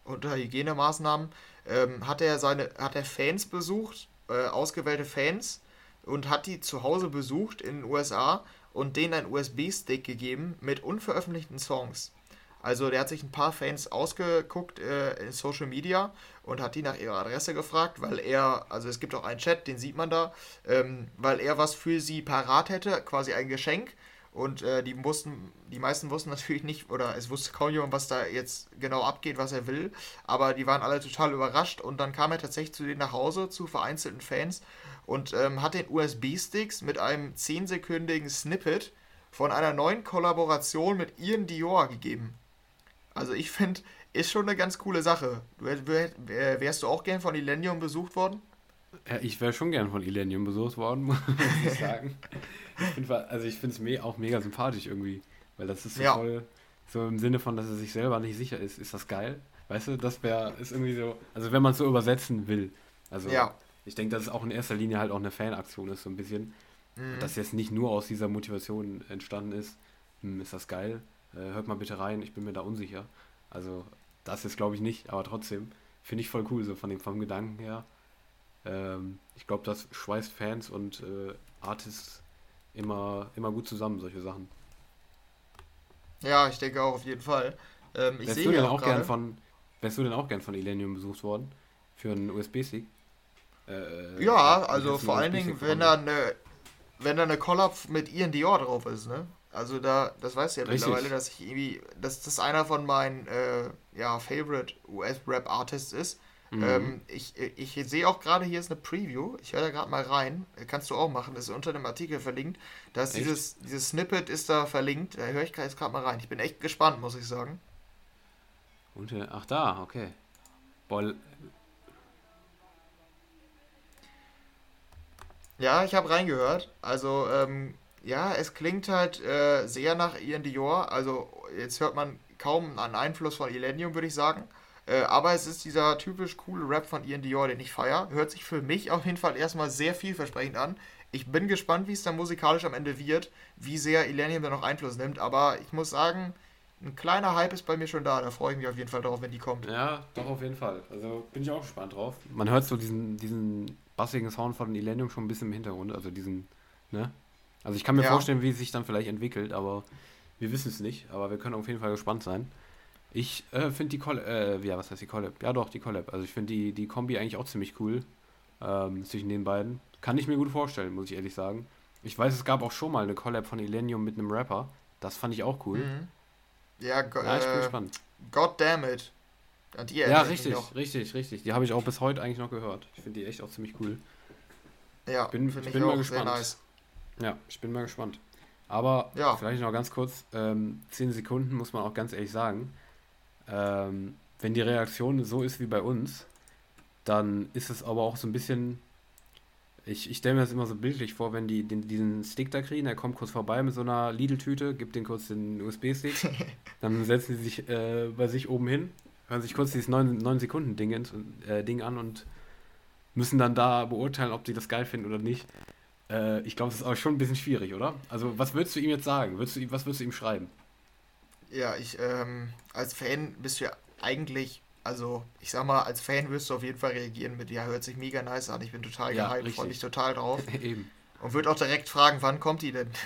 unter Hygienemaßnahmen, hat er seine, hat er Fans besucht, äh, ausgewählte Fans und hat die zu Hause besucht in den USA und denen einen USB-Stick gegeben mit unveröffentlichten Songs. Also der hat sich ein paar Fans ausgeguckt äh, in Social Media und hat die nach ihrer Adresse gefragt, weil er, also es gibt auch einen Chat, den sieht man da, ähm, weil er was für sie parat hätte, quasi ein Geschenk. Und äh, die wussten, die meisten wussten natürlich nicht, oder es wusste kaum jemand, was da jetzt genau abgeht, was er will. Aber die waren alle total überrascht und dann kam er tatsächlich zu denen nach Hause, zu vereinzelten Fans und ähm, hat den USB-Sticks mit einem 10-sekündigen Snippet von einer neuen Kollaboration mit Ian Dior gegeben. Also ich finde, ist schon eine ganz coole Sache. Wärst du auch gern von Illenium besucht worden? Ja, ich wäre schon gern von Illenium besucht worden, muss ich sagen. ich find, also ich finde es me auch mega sympathisch irgendwie, weil das ist so ja. voll, so im Sinne von, dass er sich selber nicht sicher ist, ist das geil. Weißt du, das wäre, ist irgendwie so, also wenn man es so übersetzen will. Also ja. Ich denke, dass es auch in erster Linie halt auch eine Fanaktion ist, so ein bisschen. Mhm. Dass jetzt nicht nur aus dieser Motivation entstanden ist, hm, ist das geil, äh, hört mal bitte rein, ich bin mir da unsicher. Also das ist glaube ich nicht, aber trotzdem finde ich voll cool, so von dem, vom Gedanken her. Ähm, ich glaube, das schweißt Fans und äh, Artists immer, immer gut zusammen, solche Sachen. Ja, ich denke auch auf jeden Fall. Ähm, ich wärst, du denn auch gern von, wärst du denn auch gern von Illenium besucht worden? Für einen USB-Stick? Äh, ja, also vor allen Dingen, wenn da eine wenn da eine Collab mit Ian Dior drauf ist, ne? Also da, das weißt du ja Richtig. mittlerweile, dass ich irgendwie, dass das einer von meinen äh, ja, Favorite US-Rap-Artists ist. Mhm. Ähm, ich, ich sehe auch gerade, hier ist eine Preview. Ich höre da gerade mal rein. Kannst du auch machen. Das ist unter dem Artikel verlinkt. Da ist dieses, dieses Snippet ist da verlinkt. Da höre ich jetzt gerade mal rein. Ich bin echt gespannt, muss ich sagen. Und, ach da, okay. Boah. Ja, ich habe reingehört. Also, ähm, ja, es klingt halt äh, sehr nach Ian Dior. Also jetzt hört man kaum einen Einfluss von Illenium, würde ich sagen. Äh, aber es ist dieser typisch coole Rap von Ian Dior, den ich feiere. Hört sich für mich auf jeden Fall erstmal sehr vielversprechend an. Ich bin gespannt, wie es dann musikalisch am Ende wird, wie sehr Illenium da noch Einfluss nimmt. Aber ich muss sagen, ein kleiner Hype ist bei mir schon da. Da freue ich mich auf jeden Fall drauf, wenn die kommt. Ja, doch auf jeden Fall. Also bin ich auch gespannt drauf. Man hört so diesen, diesen bassigen Sound von Illenium schon ein bisschen im Hintergrund. Also diesen, ne? Also ich kann mir ja. vorstellen, wie es sich dann vielleicht entwickelt, aber wir wissen es nicht. Aber wir können auf jeden Fall gespannt sein. Ich äh, finde die Collab, äh, ja, was heißt die Collab? Ja doch, die Collab. Also ich finde die, die Kombi eigentlich auch ziemlich cool ähm, zwischen den beiden. Kann ich mir gut vorstellen, muss ich ehrlich sagen. Ich weiß, es gab auch schon mal eine Collab von Illenium mit einem Rapper. Das fand ich auch cool. Mhm. Ja, ja, ich bin äh, gespannt. God damn it. Die ja, richtig, richtig, richtig. Die habe ich auch bis heute eigentlich noch gehört. Ich finde die echt auch ziemlich cool. Ja, bin, ich bin mal gespannt. Nice. Ja, ich bin mal gespannt. Aber ja. vielleicht noch ganz kurz, ähm, 10 Sekunden muss man auch ganz ehrlich sagen. Ähm, wenn die Reaktion so ist wie bei uns, dann ist es aber auch so ein bisschen. Ich, ich stelle mir das immer so bildlich vor, wenn die den, diesen Stick da kriegen, der kommt kurz vorbei mit so einer Lidl-Tüte, gibt den kurz den USB-Stick, dann setzen sie sich äh, bei sich oben hin, hören sich kurz dieses 9-Sekunden-Ding äh, Ding an und müssen dann da beurteilen, ob sie das geil finden oder nicht. Äh, ich glaube, es ist auch schon ein bisschen schwierig, oder? Also, was würdest du ihm jetzt sagen? Würdest du, was würdest du ihm schreiben? Ja, ich, ähm, als Fan bist du ja eigentlich, also, ich sag mal, als Fan wirst du auf jeden Fall reagieren mit, ja, hört sich mega nice an, ich bin total ja, gehypt, freue mich total drauf. Eben. Und würde auch direkt fragen, wann kommt die denn?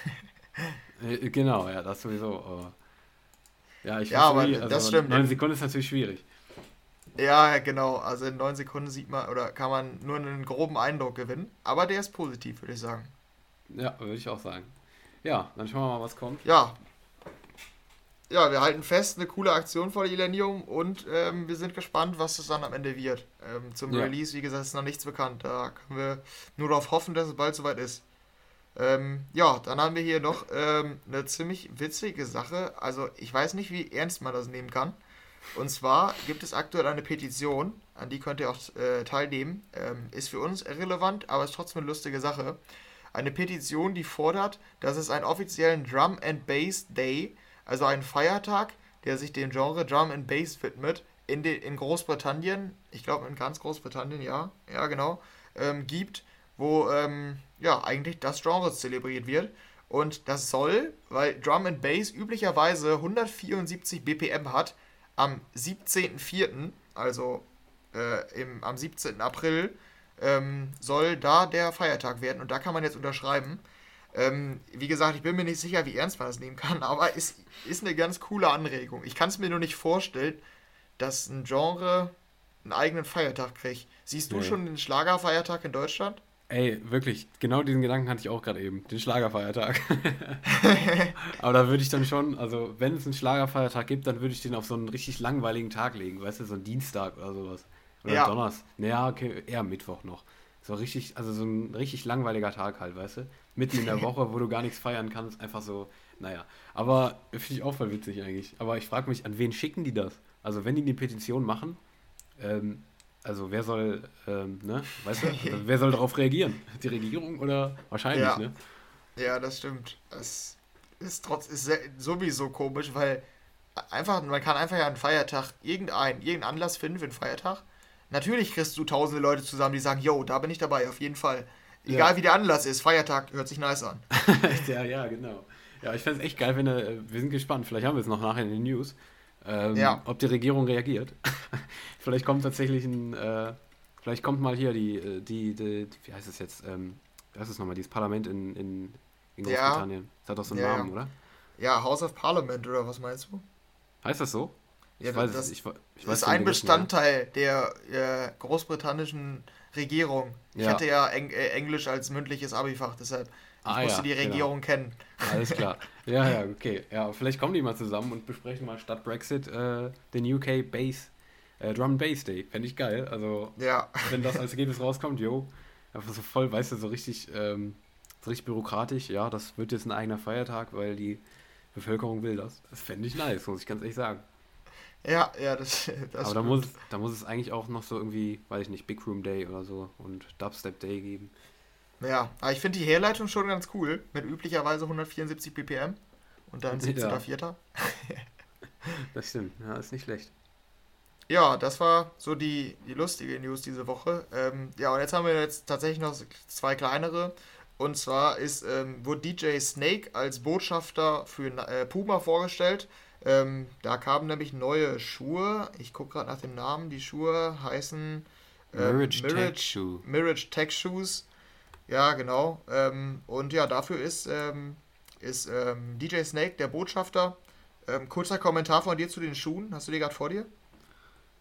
Äh, genau, ja, das sowieso. Aber ja, ich ja, aber also das stimmt. Neun Sekunden ist natürlich schwierig. Ja, genau. Also in neun Sekunden sieht man oder kann man nur einen groben Eindruck gewinnen. Aber der ist positiv, würde ich sagen. Ja, würde ich auch sagen. Ja, dann schauen wir mal, was kommt. Ja. Ja, wir halten fest, eine coole Aktion vor Illenium und ähm, wir sind gespannt, was es dann am Ende wird. Ähm, zum ja. Release, wie gesagt, ist noch nichts bekannt. Da können wir nur darauf hoffen, dass es bald soweit ist. Ähm, ja, dann haben wir hier noch ähm, eine ziemlich witzige Sache. Also ich weiß nicht, wie ernst man das nehmen kann. Und zwar gibt es aktuell eine Petition, an die könnt ihr auch äh, teilnehmen. Ähm, ist für uns irrelevant, aber ist trotzdem eine lustige Sache. Eine Petition, die fordert, dass es einen offiziellen Drum and Bass Day, also einen Feiertag, der sich dem Genre Drum and Bass widmet, in, de, in Großbritannien, ich glaube in ganz Großbritannien, ja, ja genau, ähm, gibt, wo ähm, ja eigentlich das Genre zelebriert wird. Und das soll, weil Drum and Bass üblicherweise 174 BPM hat, am 17.04., also äh, im, am 17. April, ähm, soll da der Feiertag werden und da kann man jetzt unterschreiben. Ähm, wie gesagt, ich bin mir nicht sicher, wie ernst man das nehmen kann, aber es ist eine ganz coole Anregung. Ich kann es mir nur nicht vorstellen, dass ein Genre einen eigenen Feiertag kriegt. Siehst du nee. schon den Schlagerfeiertag in Deutschland? Ey, wirklich, genau diesen Gedanken hatte ich auch gerade eben, den Schlagerfeiertag. Aber da würde ich dann schon, also wenn es einen Schlagerfeiertag gibt, dann würde ich den auf so einen richtig langweiligen Tag legen, weißt du, so einen Dienstag oder sowas. Oder ja. Donnerstag. Naja, okay, eher Mittwoch noch. So richtig, also so ein richtig langweiliger Tag halt, weißt du? Mitten in der Woche, wo du gar nichts feiern kannst, einfach so, naja. Aber finde ich auch voll witzig eigentlich. Aber ich frage mich, an wen schicken die das? Also wenn die die Petition machen, ähm, also wer soll, ähm, ne, weißt du, also wer soll darauf reagieren? Die Regierung oder wahrscheinlich, ja. ne? Ja, das stimmt. Es ist trotz ist sowieso komisch, weil einfach, man kann einfach ja einen Feiertag, irgendeinen, irgendeinen Anlass finden für einen Feiertag. Natürlich kriegst du tausende Leute zusammen, die sagen, yo, da bin ich dabei, auf jeden Fall. Egal ja. wie der Anlass ist, Feiertag hört sich nice an. ja, ja, genau. Ja, ich fände es echt geil, wenn er, wir sind gespannt, vielleicht haben wir es noch nachher in den News, ähm, ja. ob die Regierung reagiert. vielleicht kommt tatsächlich ein, äh, vielleicht kommt mal hier die, äh, die, die, wie heißt es jetzt, ähm, wie heißt es nochmal, dieses Parlament in, in, in Großbritannien. Ja. Das hat doch so einen ja, Namen, oder? Ja, House of Parliament, oder was meinst du? Heißt das so? Ich ja, weiß, das ich, ich weiß ist ein Bestandteil der äh, großbritannischen Regierung. Ich ja. hatte ja Eng äh, Englisch als mündliches Abifach, deshalb ich ah, musste ja, die genau. Regierung genau. kennen. Alles klar. Ja, ja, okay. Ja, vielleicht kommen die mal zusammen und besprechen mal statt Brexit äh, den UK Bass, äh, Drum Bass Day. Fände ich geil. Also, ja. wenn das als Ergebnis rauskommt, jo, einfach so voll, weißt du, so richtig, ähm, so richtig bürokratisch. Ja, das wird jetzt ein eigener Feiertag, weil die Bevölkerung will das. Das fände ich nice, muss ich ganz ehrlich sagen. Ja, ja, das, das Aber da muss, da muss es eigentlich auch noch so irgendwie, weiß ich nicht, Big Room Day oder so und Dubstep Day geben. Ja, aber ich finde die Herleitung schon ganz cool. Mit üblicherweise 174 ppm und dann 17. Ja. Vierter. das stimmt, ja, ist nicht schlecht. Ja, das war so die, die lustige News diese Woche. Ähm, ja, und jetzt haben wir jetzt tatsächlich noch zwei kleinere. Und zwar ist, ähm, wurde DJ Snake als Botschafter für äh, Puma vorgestellt. Ähm, da kamen nämlich neue Schuhe. Ich gucke gerade nach dem Namen. Die Schuhe heißen äh, Mirage. Mirage Tech Shoes. Ja, genau. Ähm, und ja, dafür ist, ähm, ist ähm, DJ Snake der Botschafter. Ähm, kurzer Kommentar von dir zu den Schuhen. Hast du die gerade vor dir?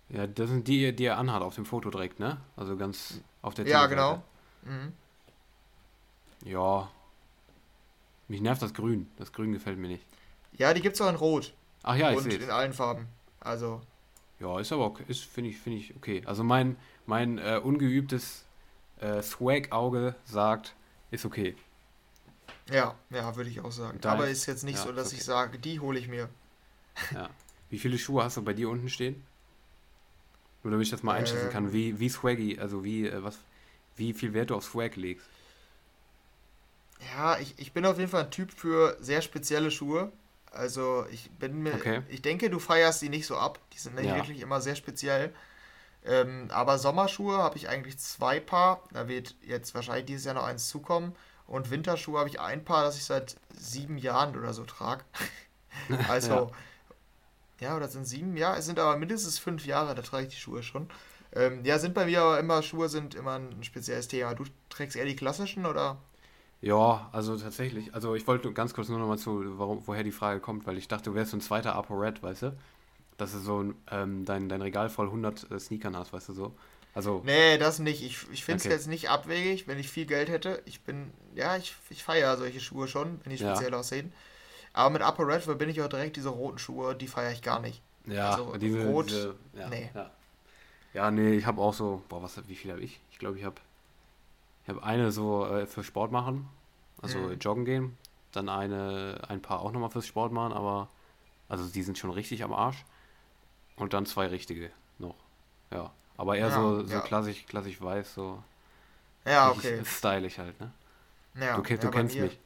Ja, das sind die, die er anhat auf dem Foto direkt, ne? Also ganz auf der Ja, genau. Mhm. Ja. Mich nervt das Grün. Das Grün gefällt mir nicht. Ja, die gibt es auch in Rot. Ach ja, ich Und in allen Farben. Also. Ja, ist aber okay. Ist, finde ich, finde ich okay. Also mein, mein äh, ungeübtes äh, Swag-Auge sagt, ist okay. Ja, ja, würde ich auch sagen. Da aber ist jetzt nicht ja, so, dass okay. ich sage, die hole ich mir. Ja. Wie viele Schuhe hast du bei dir unten stehen? Nur damit ich das mal einschätzen ähm, kann, wie, wie swaggy, also wie, äh, was, wie viel Wert du auf Swag legst. Ja, ich, ich bin auf jeden Fall ein Typ für sehr spezielle Schuhe. Also ich bin mir, okay. ich denke, du feierst die nicht so ab. Die sind ja. wirklich immer sehr speziell. Ähm, aber Sommerschuhe habe ich eigentlich zwei Paar. Da wird jetzt wahrscheinlich dieses Jahr noch eins zukommen. Und Winterschuhe habe ich ein Paar, das ich seit sieben Jahren oder so trage. also, ja. ja, oder sind sieben? Ja, es sind aber mindestens fünf Jahre, da trage ich die Schuhe schon. Ähm, ja, sind bei mir aber immer, Schuhe sind immer ein spezielles Thema. Du trägst eher die klassischen oder? Ja, also tatsächlich. Also ich wollte ganz kurz nur noch mal zu, warum, woher die Frage kommt, weil ich dachte, du wärst so ein zweiter ApoRed, weißt du? Dass du so ähm, dein, dein Regal voll 100 äh, Sneakern hast, weißt du so. Also, Nee, das nicht. Ich, ich finde es Okay. jetzt nicht abwegig, wenn ich viel Geld hätte. Ich bin, ja, ich, ich feiere solche Schuhe schon, wenn die Ja. speziell aussehen. Aber mit Upper Red verbinde ich auch direkt diese roten Schuhe, die feiere ich gar nicht. ja, also diese, rot, diese ja, nee. ja. ja, nee, ich habe auch so, boah, was, wie viel habe ich? Ich glaube, ich habe ich hab eine so äh, für Sport machen, also Mhm. joggen gehen, dann eine, ein paar auch nochmal fürs Sport machen, aber, also die sind schon richtig am Arsch. Und dann zwei richtige noch, ja. Aber eher Ja, so, so ja. klassisch, klassisch weiß, so Ja, okay. stylisch halt, ne? Ja, du, du kennst mich.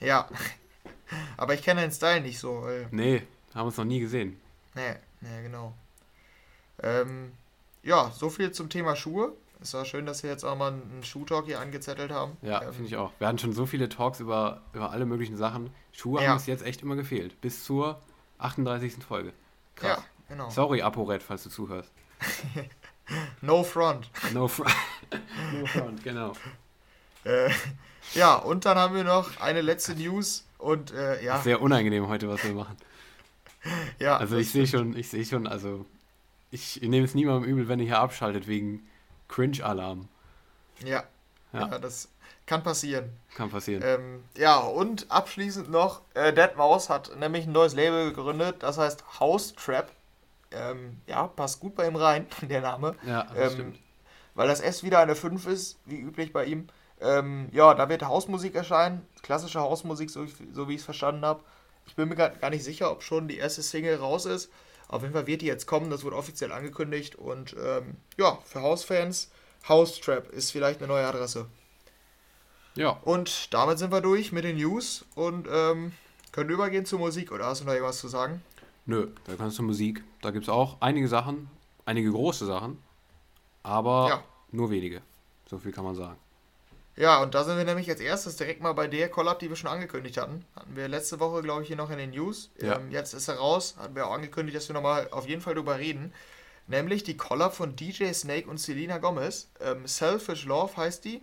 Ja. Aber ich kenne den Style nicht so. Weil, Nee, haben uns noch nie gesehen. nee, nee, genau. Ähm, ja, so viel zum Thema Schuhe. Es war schön, dass wir jetzt auch mal einen Schuhtalk hier angezettelt haben. Ja, Ähm, finde ich auch. Wir hatten schon so viele Talks über, über alle möglichen Sachen. Schuhe Ja. haben uns jetzt echt immer gefehlt. Bis zur 38. Folge. Krass. Ja, genau. Sorry, ApoRed, falls du zuhörst. No front. No front. no front, genau. Äh, ja, und dann haben wir noch eine letzte News und äh, ja, Sehr unangenehm heute, was wir machen. ja. Also ich sehe schon, ich sehe schon, also ich nehme es niemandem übel, wenn ihr hier abschaltet wegen Cringe-Alarm. Ja, Ja. ja. das kann passieren. Kann passieren. Ähm, ja, und abschließend noch, äh, Deadmau5 hat nämlich ein neues Label gegründet, das heißt House Trap. Ähm, ja, passt gut bei ihm rein, der Name. ja, das ähm, stimmt. Weil das S wieder eine 5 ist, wie üblich bei ihm. Ähm, ja, da wird Hausmusik erscheinen, klassische Hausmusik, so, so wie ich es verstanden habe. Ich bin mir gar, nicht sicher, ob schon die erste Single raus ist. Auf jeden Fall wird die jetzt kommen, das wurde offiziell angekündigt. Und ähm, ja, für Hausfans, House Trap ist vielleicht eine neue Adresse. Ja, Und damit sind wir durch mit den News und ähm, können übergehen zur Musik. Oder hast du noch irgendwas zu sagen? Nö, da kannst du Musik. Da gibt es auch einige Sachen, einige große Sachen, aber Ja. nur wenige. So viel kann man sagen. Ja, und da sind wir nämlich als erstes direkt mal bei der Collab, die wir schon angekündigt hatten. Hatten wir letzte Woche, glaube ich, hier noch in den News. Ja. Ähm, jetzt ist er raus. Hatten wir auch angekündigt, dass wir nochmal auf jeden Fall drüber reden. Nämlich die Collab von DJ Snake und Selena Gomez. Ähm, Selfish Love heißt die.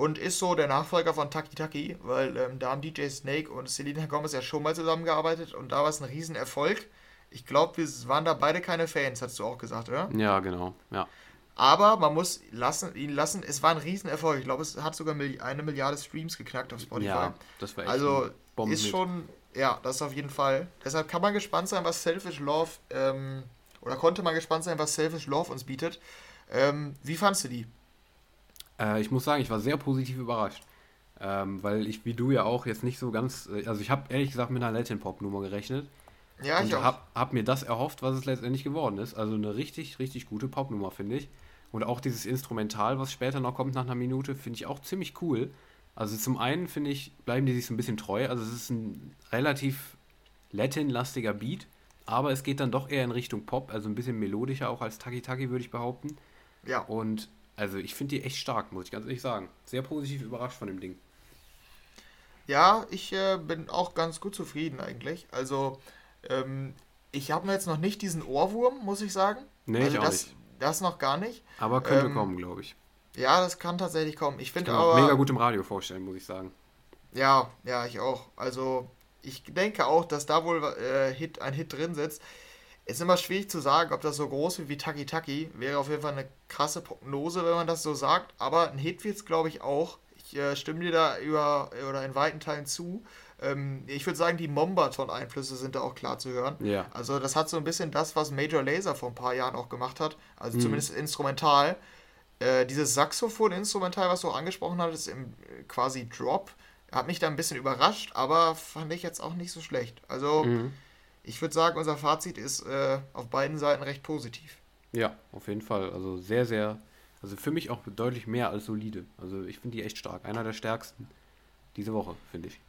Und ist so der Nachfolger von Taki Taki, weil ähm, da haben DJ Snake und Selena Gomez ja schon mal zusammengearbeitet und da war es ein Riesenerfolg. Ich glaube, wir waren da beide keine Fans, hast du auch gesagt, oder? Ja, genau. Ja. Aber man muss lassen, ihn lassen, es war ein Riesenerfolg. Ich glaube, es hat sogar eine Milliarde Streams geknackt auf Spotify. Ja, das war echt also ist schon, ja, das auf jeden Fall. Deshalb kann man gespannt sein, was Selfish Love, ähm, oder konnte man gespannt sein, was Selfish Love uns bietet. Ähm, wie fandst du die? Äh, ich muss sagen, ich war sehr positiv überrascht. Ähm, weil ich, wie du ja auch, jetzt nicht so ganz. äh, Also, ich habe ehrlich gesagt mit einer Latin-Pop-Nummer gerechnet. Ja, ich und auch. hab, hab mir das erhofft, was es letztendlich geworden ist. Also, eine richtig, richtig gute Popnummer, finde ich. Und auch dieses Instrumental, was später noch kommt nach einer Minute, finde ich auch ziemlich cool. Also, zum einen finde ich, bleiben die sich so ein bisschen treu. Also, es ist ein relativ Latin-lastiger Beat. Aber es geht dann doch eher in Richtung Pop, also ein bisschen melodischer auch als Taki Taki, würde ich behaupten. ja. Und also ich finde die echt stark, muss ich ganz ehrlich sagen. Sehr positiv überrascht von dem Ding. Ja, ich äh, bin auch ganz gut zufrieden eigentlich. Also, ähm, ich habe mir jetzt noch nicht diesen Ohrwurm, muss ich sagen. Nee, also ich auch das, nicht. das noch gar nicht. Aber könnte ähm, kommen, glaube ich. Ja, das kann tatsächlich kommen. Ich finde aber. auch mega gut im Radio vorstellen, muss ich sagen. Ja, ja, ich auch. Also, ich denke auch, dass da wohl äh, Hit, ein Hit drin sitzt. Ist immer schwierig zu sagen, ob das so groß wird wie Taki Taki. Wäre auf jeden Fall eine krasse Prognose, wenn man das so sagt. Aber ein Hit wird es, glaube ich, auch. Ich äh, stimme dir da über oder in weiten Teilen zu. Ähm, ich würde sagen, die Mombaton-Einflüsse sind da auch klar zu hören. Ja. Also das hat so ein bisschen das, was Major Laser vor ein paar Jahren auch gemacht hat. Also Mhm. zumindest instrumental. Äh, dieses Saxophon-Instrumental, was du angesprochen hattest, im äh, quasi Drop, hat mich da ein bisschen überrascht, aber fand ich jetzt auch nicht so schlecht. Also Mhm. Ich würde sagen, unser Fazit ist äh, auf beiden Seiten recht positiv. Ja, auf jeden Fall. Also sehr, sehr, also für mich auch deutlich mehr als solide. Also ich finde die echt stark. Einer der stärksten diese Woche, finde ich.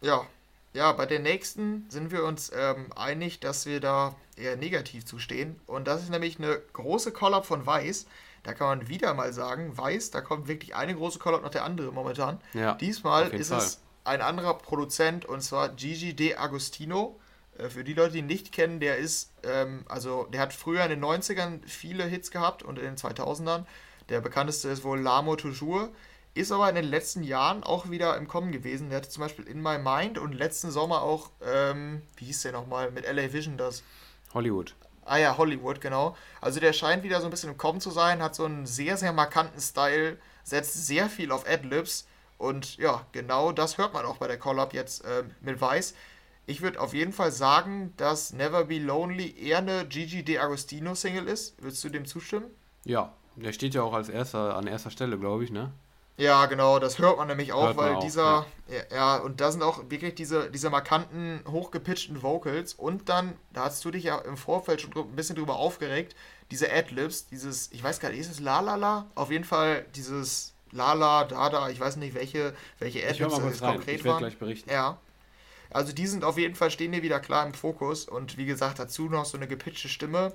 Ja, ja, bei der nächsten sind wir uns ähm, einig, dass wir da eher negativ zu stehen. Und das ist nämlich eine große Collab von Weiß. Da kann man wieder mal sagen, Weiß, da kommt wirklich eine große Collab nach der andere momentan. Ja, Diesmal ist Fall. es ein anderer Produzent und zwar Gigi De Agostino. Äh, Für die Leute, die ihn nicht kennen, der ist, ähm, also der hat früher in den 90ern viele Hits gehabt und in den 2000ern. Der bekannteste ist wohl L'Amo Toujours. Ist aber in den letzten Jahren auch wieder im Kommen gewesen. Der hatte zum Beispiel In My Mind und letzten Sommer auch, ähm, wie hieß der nochmal, mit LA Vision das? Hollywood. Ah ja, Hollywood, genau. Also der scheint wieder so ein bisschen im Kommen zu sein, hat so einen sehr, sehr markanten Style, setzt sehr viel auf Adlibs und ja, genau das hört man auch bei der Collab jetzt äh, mit Weiß. Ich würde auf jeden Fall sagen, dass Never Be Lonely eher eine Gigi D'Agostino Single ist. Würdest du dem zustimmen? Ja, der steht ja auch als erster an erster Stelle, glaube ich, ne? Ja, genau, das hört man nämlich auch, weil auch, dieser, ja. ja. und da sind auch wirklich diese, diese markanten, hochgepitchten Vocals und dann, da hast du dich ja im Vorfeld schon ein bisschen drüber aufgeregt, diese Adlibs, dieses, ich weiß gar nicht, ist es La La La? Auf jeden Fall dieses Lala, Dada, ich weiß nicht, welche, welche Adlibs das konkret ich waren. gleich berichten. Ja. Also die sind auf jeden Fall, stehen hier wieder klar im Fokus und wie gesagt, dazu noch so eine gepitchte Stimme.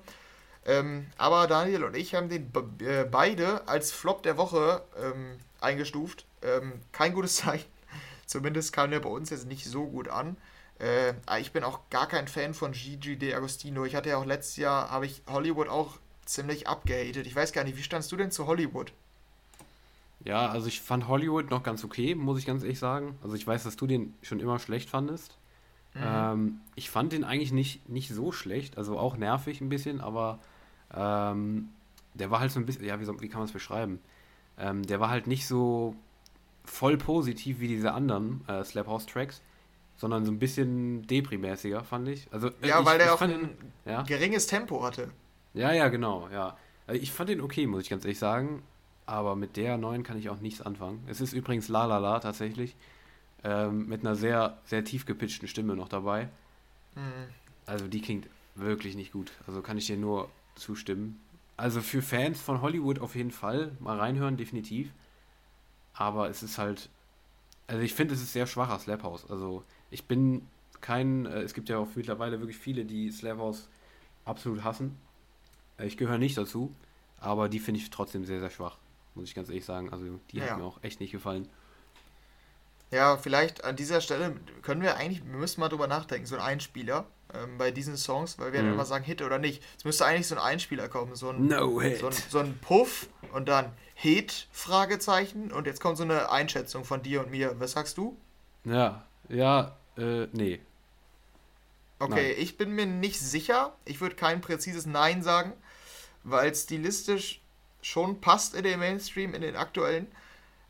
Ähm, aber Daniel und ich haben den äh, beide als Flop der Woche ähm, eingestuft. Ähm, kein gutes Zeichen. Zumindest kam der bei uns jetzt nicht so gut an. Äh, ich bin auch gar kein Fan von Gigi De Agostino. Ich hatte ja auch letztes Jahr, habe ich Hollywood auch ziemlich abgehatet. Ich weiß gar nicht, wie standst du denn zu Hollywood? Ja, also ich fand Hollywood noch ganz okay, muss ich ganz ehrlich sagen. Also ich weiß, dass du den schon immer schlecht fandest. Mhm. Ähm, ich fand den eigentlich nicht, nicht so schlecht, also auch nervig ein bisschen, aber ähm, der war halt so ein bisschen, ja, wie, soll, wie kann man es beschreiben? Ähm, der war halt nicht so voll positiv wie diese anderen äh, Slap House Tracks, sondern so ein bisschen deprimäßiger, fand ich. Also, äh, ja, ich, weil der auch ein ja? geringes Tempo hatte. Ja, ja, genau, ja. Also ich fand den okay, muss ich ganz ehrlich sagen. Aber mit der neuen kann ich auch nichts anfangen. Es ist übrigens La La La tatsächlich. Ähm, mit einer sehr, sehr tief gepitchten Stimme noch dabei. Mhm. Also die klingt wirklich nicht gut. Also kann ich dir nur zustimmen. Also für Fans von Hollywood auf jeden Fall mal reinhören, definitiv. Aber es ist halt, also ich finde, es ist sehr schwacher Slap House. Also ich bin kein, äh, es gibt ja auch mittlerweile wirklich viele, die Slap House absolut hassen. Ich gehöre nicht dazu, aber die finde ich trotzdem sehr, sehr schwach, muss ich ganz ehrlich sagen. Also die ja. hat mir auch echt nicht gefallen. Ja, vielleicht an dieser Stelle können wir eigentlich, wir müssen mal drüber nachdenken, so ein Einspieler ähm, bei diesen Songs, weil wir mhm. dann immer sagen Hit oder nicht. Es müsste eigentlich so ein Einspieler kommen, so ein, no. So, ein, so ein Puff und dann Hit, Fragezeichen und jetzt kommt so eine Einschätzung von dir und mir. Was sagst du? Ja, ja, äh, nee. Okay, Nein. ich bin mir nicht sicher. Ich würde kein präzises Nein sagen, weil stilistisch schon passt in den Mainstream, in den aktuellen.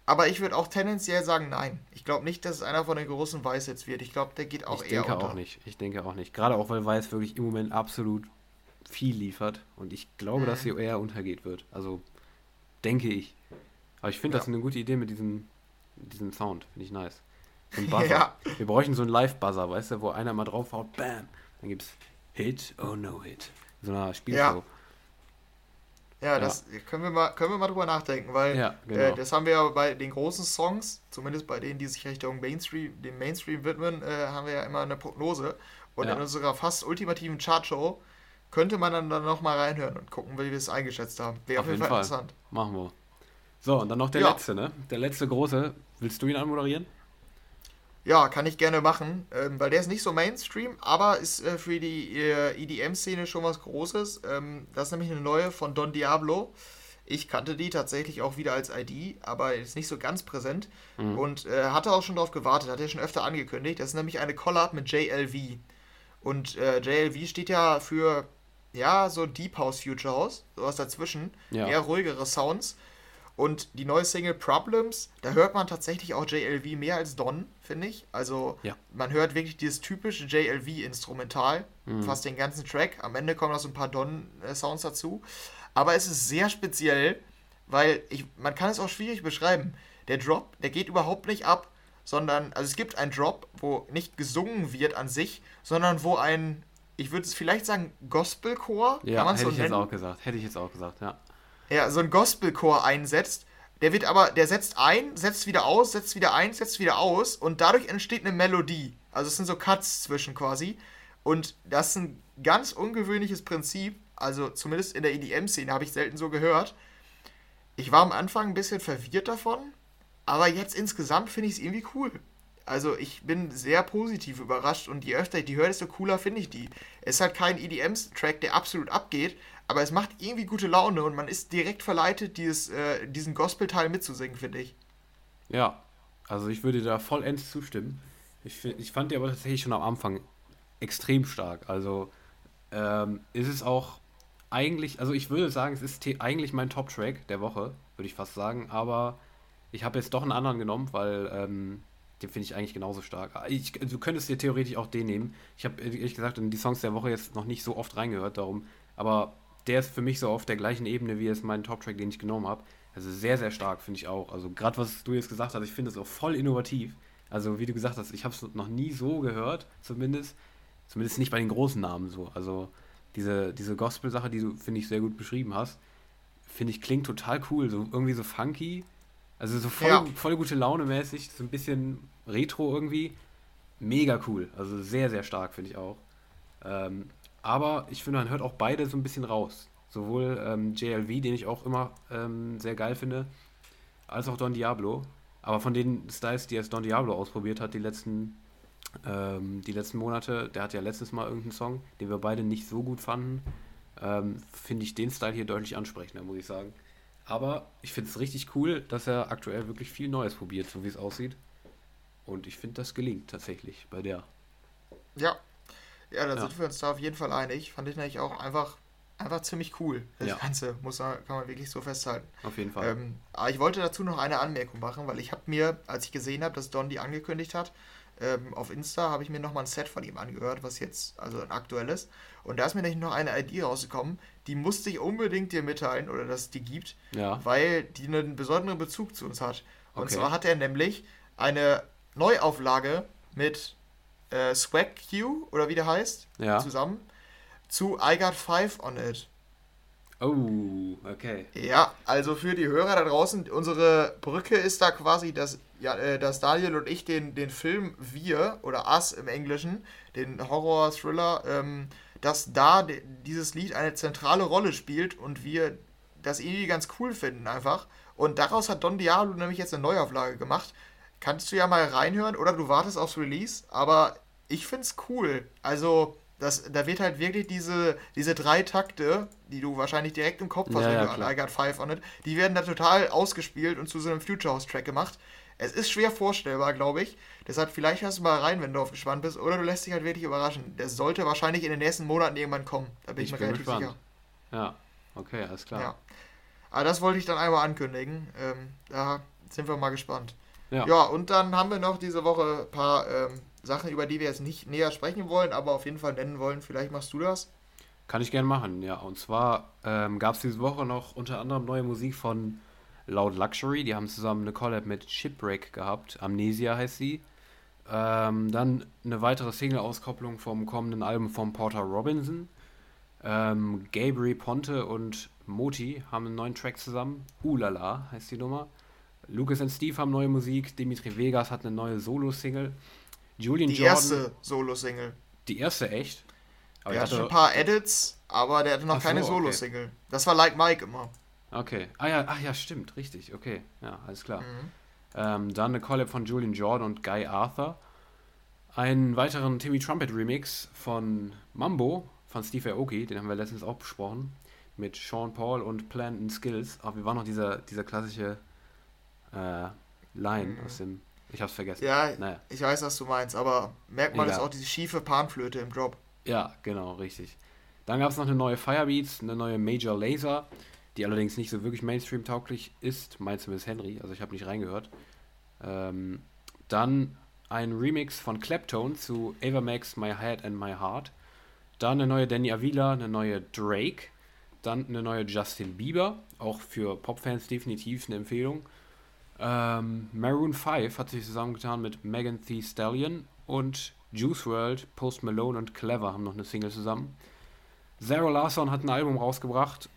Aber ich würde auch tendenziell sagen, nein. Ich glaube nicht, dass es einer von den großen Weiß jetzt wird. Ich glaube, der geht auch ich eher denke unter. auch nicht. Ich denke auch nicht. Gerade auch, weil Weiß wirklich im Moment absolut viel liefert. Und ich glaube, mhm. dass sie eher untergeht wird. Also, denke ich. Aber ich finde ja. das eine gute Idee mit diesem, diesem Sound. Finde ich nice. So ein Buzzer. ja. Wir bräuchten so einen Live-Buzzer, weißt du, wo einer mal draufhaut, bam. Dann gibt es Hit, oh no Hit. So einer Spielshow. Ja. Ja, das können wir mal, können wir mal drüber nachdenken, weil ja, genau. äh, das haben wir ja bei den großen Songs, zumindest bei denen, die sich Richtung Mainstream, dem Mainstream widmen, äh, haben wir ja immer eine Prognose. Und ja. in unserer fast ultimativen Chartshow könnte man dann, dann nochmal reinhören und gucken, wie wir es eingeschätzt haben. Wäre auf, jeden Fall, Fall interessant. Machen wir. So, und dann noch der ja. letzte, ne? Der letzte große. Willst du ihn anmoderieren? Ja, kann ich gerne machen, ähm, weil der ist nicht so Mainstream, aber ist äh, für die äh, EDM-Szene schon was Großes. Ähm, das ist nämlich eine neue von Don Diablo. Ich kannte die tatsächlich auch wieder als ID, aber ist nicht so ganz präsent mhm. und äh, hatte auch schon darauf gewartet, hat er schon öfter angekündigt. Das ist nämlich eine Collab mit JLV. Und äh, JLV steht ja für, ja, so Deep House Future House, sowas dazwischen, ja. eher ruhigere Sounds. Und die neue Single Problems, da hört man tatsächlich auch JLV mehr als Don, finde ich. Also ja. man hört wirklich dieses typische JLV-Instrumental, mhm. fast den ganzen Track. Am Ende kommen noch so ein paar Don-Sounds dazu. Aber es ist sehr speziell, weil ich, man kann es auch schwierig beschreiben. Der Drop, der geht überhaupt nicht ab, sondern, also es gibt einen Drop, wo nicht gesungen wird an sich, sondern wo ein, ich würde es vielleicht sagen, Gospelchor, ja, kann man so hätte ich nennen? jetzt auch gesagt, hätte ich jetzt auch gesagt, ja ja, so ein Gospelchor einsetzt. Der wird aber, der setzt ein, setzt wieder aus, setzt wieder ein, setzt wieder aus und dadurch entsteht eine Melodie. Also es sind so Cuts zwischen quasi. Und das ist ein ganz ungewöhnliches Prinzip. Also zumindest in der EDM-Szene habe ich selten so gehört. Ich war am Anfang ein bisschen verwirrt davon, aber jetzt insgesamt finde ich es irgendwie cool. Also ich bin sehr positiv überrascht und je öfter ich die höre, desto cooler finde ich die. Es ist halt kein EDM-Track, der absolut abgeht, aber es macht irgendwie gute Laune und man ist direkt verleitet, dieses, äh, diesen Gospel-Teil mitzusingen, finde ich. Ja, also ich würde da vollends zustimmen. Ich, ich fand die aber tatsächlich schon am Anfang extrem stark. Also ähm, ist es auch eigentlich, also ich würde sagen, es ist eigentlich mein Top-Track der Woche, würde ich fast sagen, aber ich habe jetzt doch einen anderen genommen, weil ähm, den finde ich eigentlich genauso stark. Ich, du könntest dir theoretisch auch den nehmen. Ich habe ehrlich gesagt in die Songs der Woche jetzt noch nicht so oft reingehört, darum, aber der ist für mich so auf der gleichen Ebene wie jetzt mein Top-Track, den ich genommen habe. Also sehr, sehr stark, finde ich auch. Also gerade was du jetzt gesagt hast, ich finde es auch voll innovativ. Also wie du gesagt hast, ich habe es noch nie so gehört, zumindest. Zumindest nicht bei den großen Namen so. Also diese, diese Gospel-Sache, die du, finde ich, sehr gut beschrieben hast, finde ich, klingt total cool. So irgendwie so funky. Also so voll, ja. voll gute Laune mäßig, so ein bisschen retro irgendwie. Mega cool. Also sehr, sehr stark, finde ich auch. Ähm, aber ich finde, man hört auch beide so ein bisschen raus. Sowohl ähm, JLV, den ich auch immer ähm, sehr geil finde, als auch Don Diablo. Aber von den Styles, die jetzt Don Diablo ausprobiert hat, die letzten ähm, die letzten Monate, der hat ja letztes Mal irgendeinen Song, den wir beide nicht so gut fanden, ähm, finde ich den Style hier deutlich ansprechender, muss ich sagen. Aber ich finde es richtig cool, dass er aktuell wirklich viel Neues probiert, so wie es aussieht. Und ich finde, das gelingt tatsächlich bei der. Ja, ja, da ja. sind wir uns da auf jeden Fall einig. Fand ich nämlich auch einfach, einfach ziemlich cool, das ja. Ganze. Muss man, kann man wirklich so festhalten. Auf jeden Fall. Ähm, aber ich wollte dazu noch eine Anmerkung machen, weil ich habe mir, als ich gesehen habe, dass Don die angekündigt hat, ähm, auf Insta habe ich mir nochmal ein Set von ihm angehört, was jetzt, also ein aktuelles. Und da ist mir nämlich noch eine ID rausgekommen, die musste ich unbedingt dir mitteilen, oder dass es die gibt, ja. weil die einen besonderen Bezug zu uns hat. Und okay. zwar hat er nämlich eine Neuauflage mit äh, Swag Q, oder wie der heißt, ja. zusammen, zu I Got Five on It. Oh, okay. Ja, also für die Hörer da draußen, unsere Brücke ist da quasi, dass, ja, äh, dass Daniel und ich den, den Film Wir oder Us im Englischen, den Horror-Thriller, ähm, dass da dieses Lied eine zentrale Rolle spielt und wir das irgendwie ganz cool finden einfach. Und daraus hat Don Diablo nämlich jetzt eine Neuauflage gemacht. Kannst du ja mal reinhören oder du wartest aufs Release, aber ich find's cool. Also das, da wird halt wirklich diese, diese drei Takte, die du wahrscheinlich direkt im Kopf hast, ja, wenn ja, du an I Got Five on it, die werden da total ausgespielt und zu so einem Future House Track gemacht. Es ist schwer vorstellbar, glaube ich. Deshalb vielleicht hörst du mal rein, wenn du auf gespannt bist, oder du lässt dich halt wirklich überraschen. Der sollte wahrscheinlich in den nächsten Monaten irgendwann kommen. Da bin ich, ich mir relativ gespannt. sicher. Ja, okay, alles klar. Ja. Aber das wollte ich dann einmal ankündigen. Ähm, da sind wir mal gespannt. Ja. ja, und dann haben wir noch diese Woche ein paar ähm, Sachen, über die wir jetzt nicht näher sprechen wollen, aber auf jeden Fall nennen wollen. Vielleicht machst du das? Kann ich gerne machen, ja. Und zwar ähm, gab es diese Woche noch unter anderem neue Musik von Loud Luxury. Die haben zusammen eine Collab mit Shipwreck gehabt. Amnesia heißt sie. Ähm, dann eine weitere Single-Auskopplung vom kommenden Album von Porter Robinson. Ähm, Gabriel Ponte und Moti haben einen neuen Track zusammen. Ulala heißt die Nummer. Lucas und Steve haben neue Musik. Dimitri Vegas hat eine neue Solo-Single. Julian die Jordan. Die erste Solo-Single. Die erste, echt? Aber er hatte schon ein paar Edits, aber der hatte noch keine so, Solo-Single. Okay. Das war Like Mike immer. Okay. Ah ja, ach ja, stimmt, richtig. Okay, ja, alles klar. Mhm. Ähm, dann eine Collab von Julian Jordan und Guy Arthur. Einen weiteren Timmy Trumpet Remix von Mambo von Steve Aoki, den haben wir letztens auch besprochen. Mit Sean Paul und Plant Skills. Aber wie war noch dieser, dieser klassische äh, Line mhm. aus dem ich hab's vergessen. Ja, naja. ich weiß, was du meinst, aber merkt man ist auch diese schiefe Panflöte im Drop. Ja, genau, richtig. Dann gab es noch eine neue Firebeats, eine neue Major Laser, die allerdings nicht so wirklich Mainstream-tauglich ist, meint zumindest Henry, also ich habe nicht reingehört. Ähm, dann ein Remix von Claptone zu Ava Max My Head and My Heart. Dann eine neue Danny Avila, eine neue Drake. Dann eine neue Justin Bieber, auch für Popfans definitiv eine Empfehlung. Ähm, Maroon 5 hat sich zusammengetan mit Megan Thee Stallion und Juice World, Post Malone und Clever haben noch eine Single zusammen. Sarah Larson hat ein Album rausgebracht,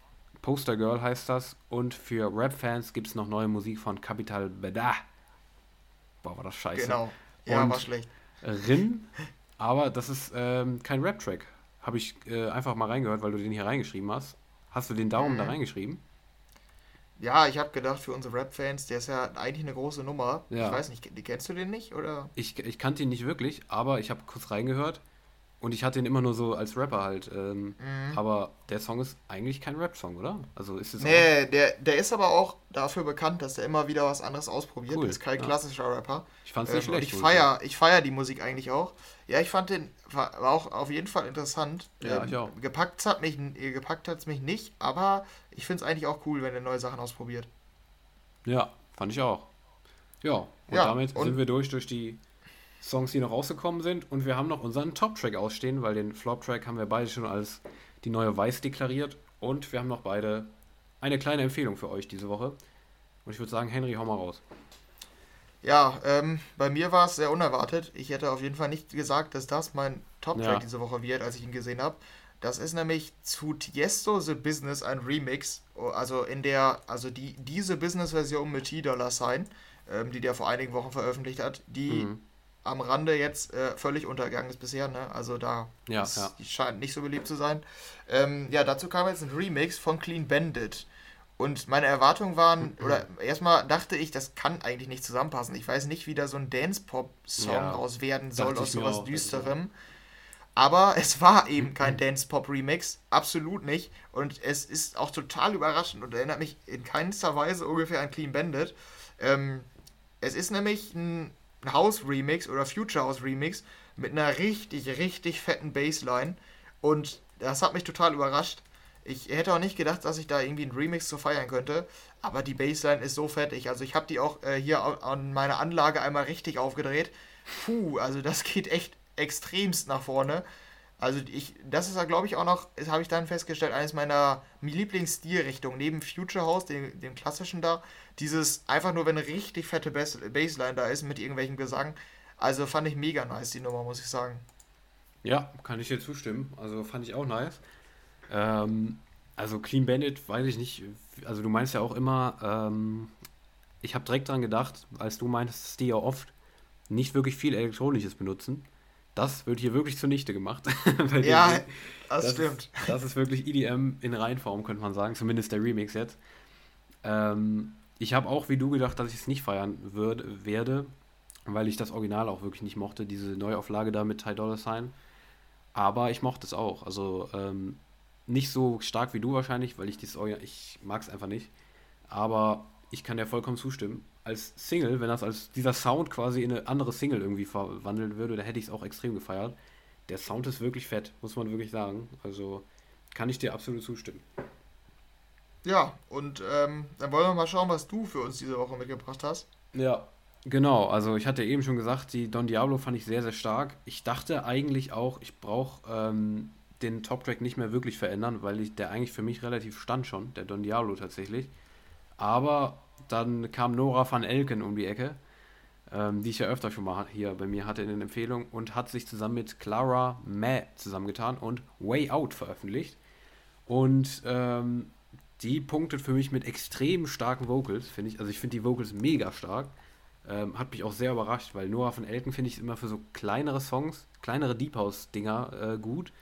Poster Girl heißt das, und für Rap-Fans gibt es noch neue Musik von Capital Beda. Boah, war das scheiße. Genau, ja, und war schlecht. Rin, aber das ist ähm, kein Rap-Track. Habe ich äh, einfach mal reingehört, weil du den hier reingeschrieben hast. Hast du den Daumen mhm. da reingeschrieben? Ja, ich habe gedacht, für unsere Rap-Fans, der ist ja eigentlich eine große Nummer. Ja. Ich weiß nicht, kennst du den nicht, oder? Ich, ich kannte ihn nicht wirklich, aber ich habe kurz reingehört. Und ich hatte ihn immer nur so als Rapper halt. Ähm, Mhm. Aber der Song ist eigentlich kein Rap-Song, oder? Also ist es Nee, der, der ist aber auch dafür bekannt, dass er immer wieder was anderes ausprobiert. Cool, Der ist kein ja. klassischer Rapper. Ich fand's Ähm, nicht und schlecht. ich feier, ich feier die Musik eigentlich auch. Ja, ich fand den war, auch auf jeden Fall interessant. Ähm, Ja, ich auch. Gepackt hat mich, äh, gepackt hat's mich nicht, aber ich finde es eigentlich auch cool, wenn er neue Sachen ausprobiert. Ja, fand ich auch. Ja, und Ja, damit und- sind wir durch durch die Songs, die noch rausgekommen sind. Und wir haben noch unseren Top-Track ausstehen, weil den Flop-Track haben wir beide schon als die neue Weiß deklariert. Und wir haben noch beide eine kleine Empfehlung für euch diese Woche. Und ich würde sagen, Henry, hau mal raus. Ja, ähm, bei mir war es sehr unerwartet. Ich hätte auf jeden Fall nicht gesagt, dass das mein Top-Track Ja. diese Woche wird, als ich ihn gesehen habe. Das ist nämlich zu Tiesto The Business ein Remix. Also in der, also die, diese Business-Version mit T-Dollar Sign, ähm, die der vor einigen Wochen veröffentlicht hat, die Mhm. Am Rande jetzt äh, völlig untergegangen ist bisher, ne? Also da Ja, ist, ja. scheint nicht so beliebt zu sein. Ähm, ja, dazu kam jetzt ein Remix von Clean Bandit. Und meine Erwartungen waren, oder erstmal dachte ich, das kann eigentlich nicht zusammenpassen. Ich weiß nicht, wie da so ein Dance-Pop-Song Ja, raus werden soll aus sowas auch, Düsterem. Aber es war eben kein Dance-Pop-Remix, absolut nicht. Und es ist auch total überraschend und erinnert mich in keinster Weise ungefähr an Clean Bandit. Ähm, es ist nämlich ein House-Remix oder Future House-Remix mit einer richtig, richtig fetten Bassline. Und das hat mich total überrascht. Ich hätte auch nicht gedacht, dass ich da irgendwie einen Remix zu feiern könnte. Aber die Bassline ist so fettig. Also ich habe die auch äh, hier an meiner Anlage einmal richtig aufgedreht. Puh, also das geht echt extremst nach vorne. Also ich, das ist ja glaube ich auch noch, habe ich dann festgestellt, eines meiner Lieblingsstilrichtungen, neben Future House, dem, dem klassischen da, dieses einfach nur, wenn eine richtig fette Bass, Bassline da ist mit irgendwelchen Gesang. Also fand ich mega nice, die Nummer, muss ich sagen. Ja, kann ich dir zustimmen. Also fand ich auch nice. Ähm, also Clean Bandit, weiß ich nicht. Also du meinst ja auch immer, ähm, ich habe direkt dran gedacht, als du meintest, dass die ja oft nicht wirklich viel Elektronisches benutzen. Das wird hier wirklich zunichte gemacht. Ja, das, Das stimmt. Ist, das ist wirklich EDM in Reinform, könnte man sagen. Zumindest der Remix jetzt. Ähm, ich habe auch wie du gedacht, dass ich es nicht feiern würde, werde, weil ich das Original auch wirklich nicht mochte, diese Neuauflage da mit Ty Dolla Sign. Aber ich mochte es auch. Also ähm, nicht so stark wie du wahrscheinlich, weil ich dieses Original, ich mag es einfach nicht. Aber ich kann dir vollkommen zustimmen. Als Single, wenn das als dieser Sound quasi in eine andere Single irgendwie verwandeln würde, da hätte ich es auch extrem gefeiert. Der Sound ist wirklich fett, muss man wirklich sagen. Also kann ich dir absolut zustimmen. Ja, und ähm, dann wollen wir mal schauen, was du für uns diese Woche mitgebracht hast. Ja, genau. Also ich hatte eben schon gesagt, die Don Diablo fand ich sehr, sehr stark. Ich dachte eigentlich auch, ich brauche ähm, den Top-Track nicht mehr wirklich verändern, weil ich, der eigentlich für mich relativ stand schon, der Don Diablo tatsächlich. Aber dann kam Nora van Elken um die Ecke, ähm, die ich ja öfter schon mal hier bei mir hatte in den Empfehlungen und hat sich zusammen mit Clara Mae zusammengetan und Way Out veröffentlicht. Und ähm, die punktet für mich mit extrem starken Vocals, finde ich. Also ich finde die Vocals mega stark. Ähm, hat mich auch sehr überrascht, weil Noah von Elton finde ich immer für so kleinere Songs, kleinere Deep House-Dinger äh, gut,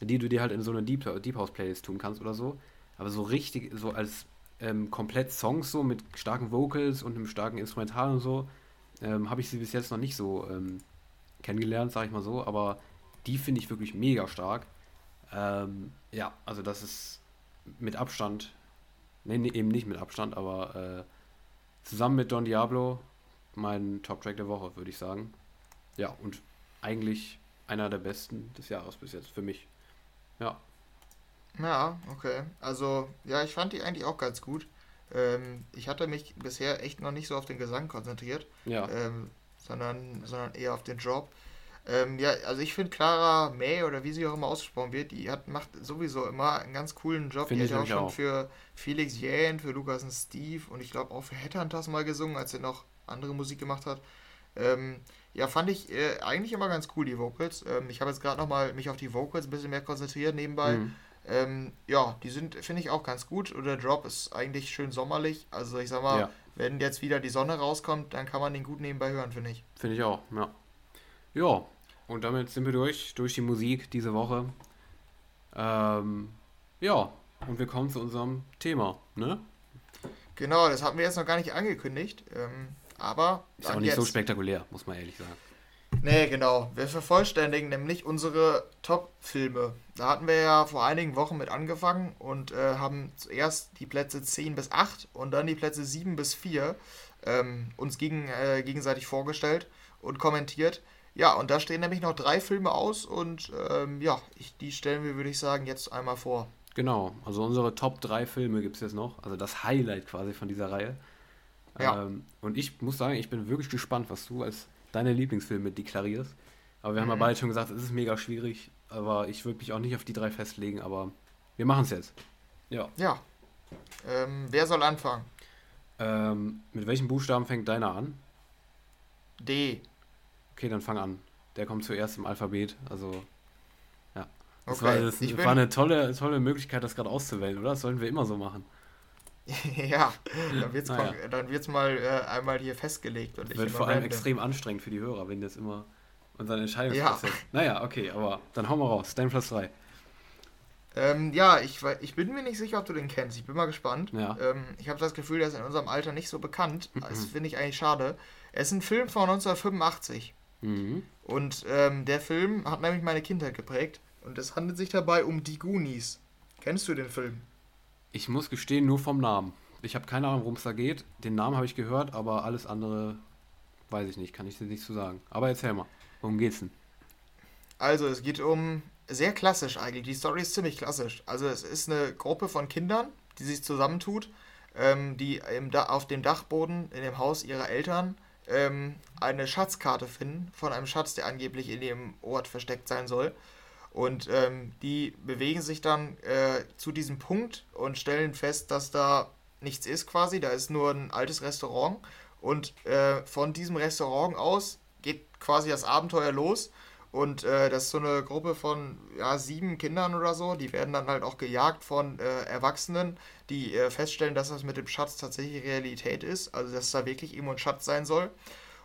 die du dir halt in so eine Deep, Deep House-Playlist tun kannst oder so. Aber so richtig, so als ähm, komplett Songs so mit starken Vocals und einem starken Instrumental und so, ähm, habe ich sie bis jetzt noch nicht so ähm, kennengelernt, sag ich mal so. Aber die finde ich wirklich mega stark. Ähm, ja, also das ist mit Abstand, nee, nee, eben nicht mit Abstand, aber äh, zusammen mit Don Diablo mein Top-Track der Woche, würde ich sagen. Ja, und eigentlich einer der besten des Jahres bis jetzt für mich. Ja, Ja, okay. Also, ja, ich fand die eigentlich auch ganz gut. Ähm, ich hatte mich bisher echt noch nicht so auf den Gesang konzentriert, ja, ähm, sondern, sondern eher auf den Drop. Ähm, ja, also ich finde Clara May oder wie sie auch immer ausgesprochen wird, die hat, macht sowieso immer einen ganz coolen Job. Finde die ich hat ja auch schon auch. für Felix Jähn, für Lukas und Steve und ich glaube auch für Headhunters mal gesungen, als er noch andere Musik gemacht hat. Ähm, ja, fand ich äh, eigentlich immer ganz cool, die Vocals. Ähm, ich habe jetzt gerade nochmal mich auf die Vocals ein bisschen mehr konzentriert nebenbei. Mhm. Ähm, ja, die sind, finde ich, auch ganz gut. Und der Drop ist eigentlich schön sommerlich. Also ich sag mal, Ja. wenn jetzt wieder die Sonne rauskommt, dann kann man den gut nebenbei hören, finde ich. finde ich auch, ja. Ja, und damit sind wir durch, durch die Musik diese Woche. Ähm, ja, und wir kommen zu unserem Thema, ne? Genau, das hatten wir jetzt noch gar nicht angekündigt. Ähm, aber Ist auch nicht so jetzt. spektakulär, muss man ehrlich sagen. Nee, genau. Wir vervollständigen nämlich unsere Top-Filme. Da hatten wir ja vor einigen Wochen mit angefangen und äh, haben zuerst die Plätze 10 bis 8 und dann die Plätze 7 bis 4 ähm, uns gegen, äh, gegenseitig vorgestellt und kommentiert. Ja, und da stehen nämlich noch drei Filme aus und ähm, ja, ich, die stellen wir, würde ich sagen, jetzt einmal vor. Genau, also unsere Top 3 Filme gibt es jetzt noch, also das Highlight quasi von dieser Reihe. Ja. Ähm, und ich muss sagen, ich bin wirklich gespannt, was du als deine Lieblingsfilme deklarierst. Aber wir mhm. haben ja mhm. beide schon gesagt, es ist mega schwierig, aber ich würde mich auch nicht auf die drei festlegen, aber wir machen es jetzt. Ja. Ja. Ähm, wer soll anfangen? Ähm, mit welchem Buchstaben fängt deiner an? D. Okay, dann fang an. Der kommt zuerst im Alphabet, also ja. Das, okay. war, das war, eine tolle, tolle Möglichkeit, das gerade auszuwählen, oder? Das sollten wir immer so machen. ja, dann wird es naja. mal äh, einmal hier festgelegt. Und wird vor allem random. extrem anstrengend für die Hörer, wenn das immer unseren Entscheidungsprozess. Ja. Naja, okay, aber dann hauen wir raus. Dein Platz 3. Ähm, ja, ich, ich bin mir nicht sicher, ob du den kennst. Ich bin mal gespannt. Ja. Ähm, ich habe das Gefühl, der ist in unserem Alter nicht so bekannt. Das finde ich eigentlich schade. Er ist ein Film von 1985. Mhm. Und ähm, der Film hat nämlich meine Kindheit geprägt. Und es handelt sich dabei um Die Goonies. Kennst du den Film? Ich muss gestehen, nur vom Namen. Ich habe keine Ahnung, worum es da geht. Den Namen habe ich gehört, aber alles andere weiß ich nicht, kann ich dir nicht zu so sagen. Aber erzähl mal, worum geht's denn? Also, es geht um sehr klassisch eigentlich. Die Story ist ziemlich klassisch. Also, es ist eine Gruppe von Kindern, die sich zusammentut, ähm, die im auf dem Dachboden in dem Haus ihrer Eltern ähm, eine Schatzkarte finden von einem Schatz, der angeblich in dem Ort versteckt sein soll. Und ähm, die bewegen sich dann äh, zu diesem Punkt und stellen fest, dass da nichts ist quasi. Da ist nur ein altes Restaurant. Und äh, von diesem Restaurant aus geht quasi das Abenteuer los. Und äh, das ist so eine Gruppe von ja, sieben Kindern oder so. Die werden dann halt auch gejagt von äh, Erwachsenen, die äh, feststellen, dass das mit dem Schatz tatsächlich Realität ist. Also dass da wirklich irgendwo ein Schatz sein soll.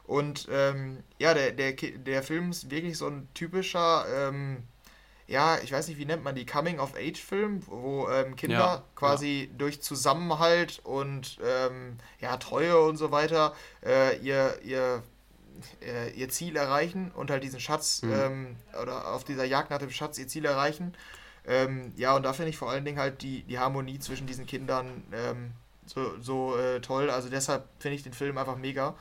Und ähm, ja, der, der, der Film ist wirklich so ein typischer ähm, ja, ich weiß nicht, wie nennt man die, Coming-of-Age-Film, wo ähm, Kinder ja, quasi ja. durch Zusammenhalt und ähm, ja, Treue und so weiter äh, ihr, ihr, äh, ihr Ziel erreichen und halt diesen Schatz mhm. ähm, oder auf dieser Jagd nach dem Schatz ihr Ziel erreichen. Ähm, ja, und da finde ich vor allen Dingen halt die, die Harmonie zwischen diesen Kindern ähm, so, so äh, toll. Also deshalb finde ich den Film einfach mega.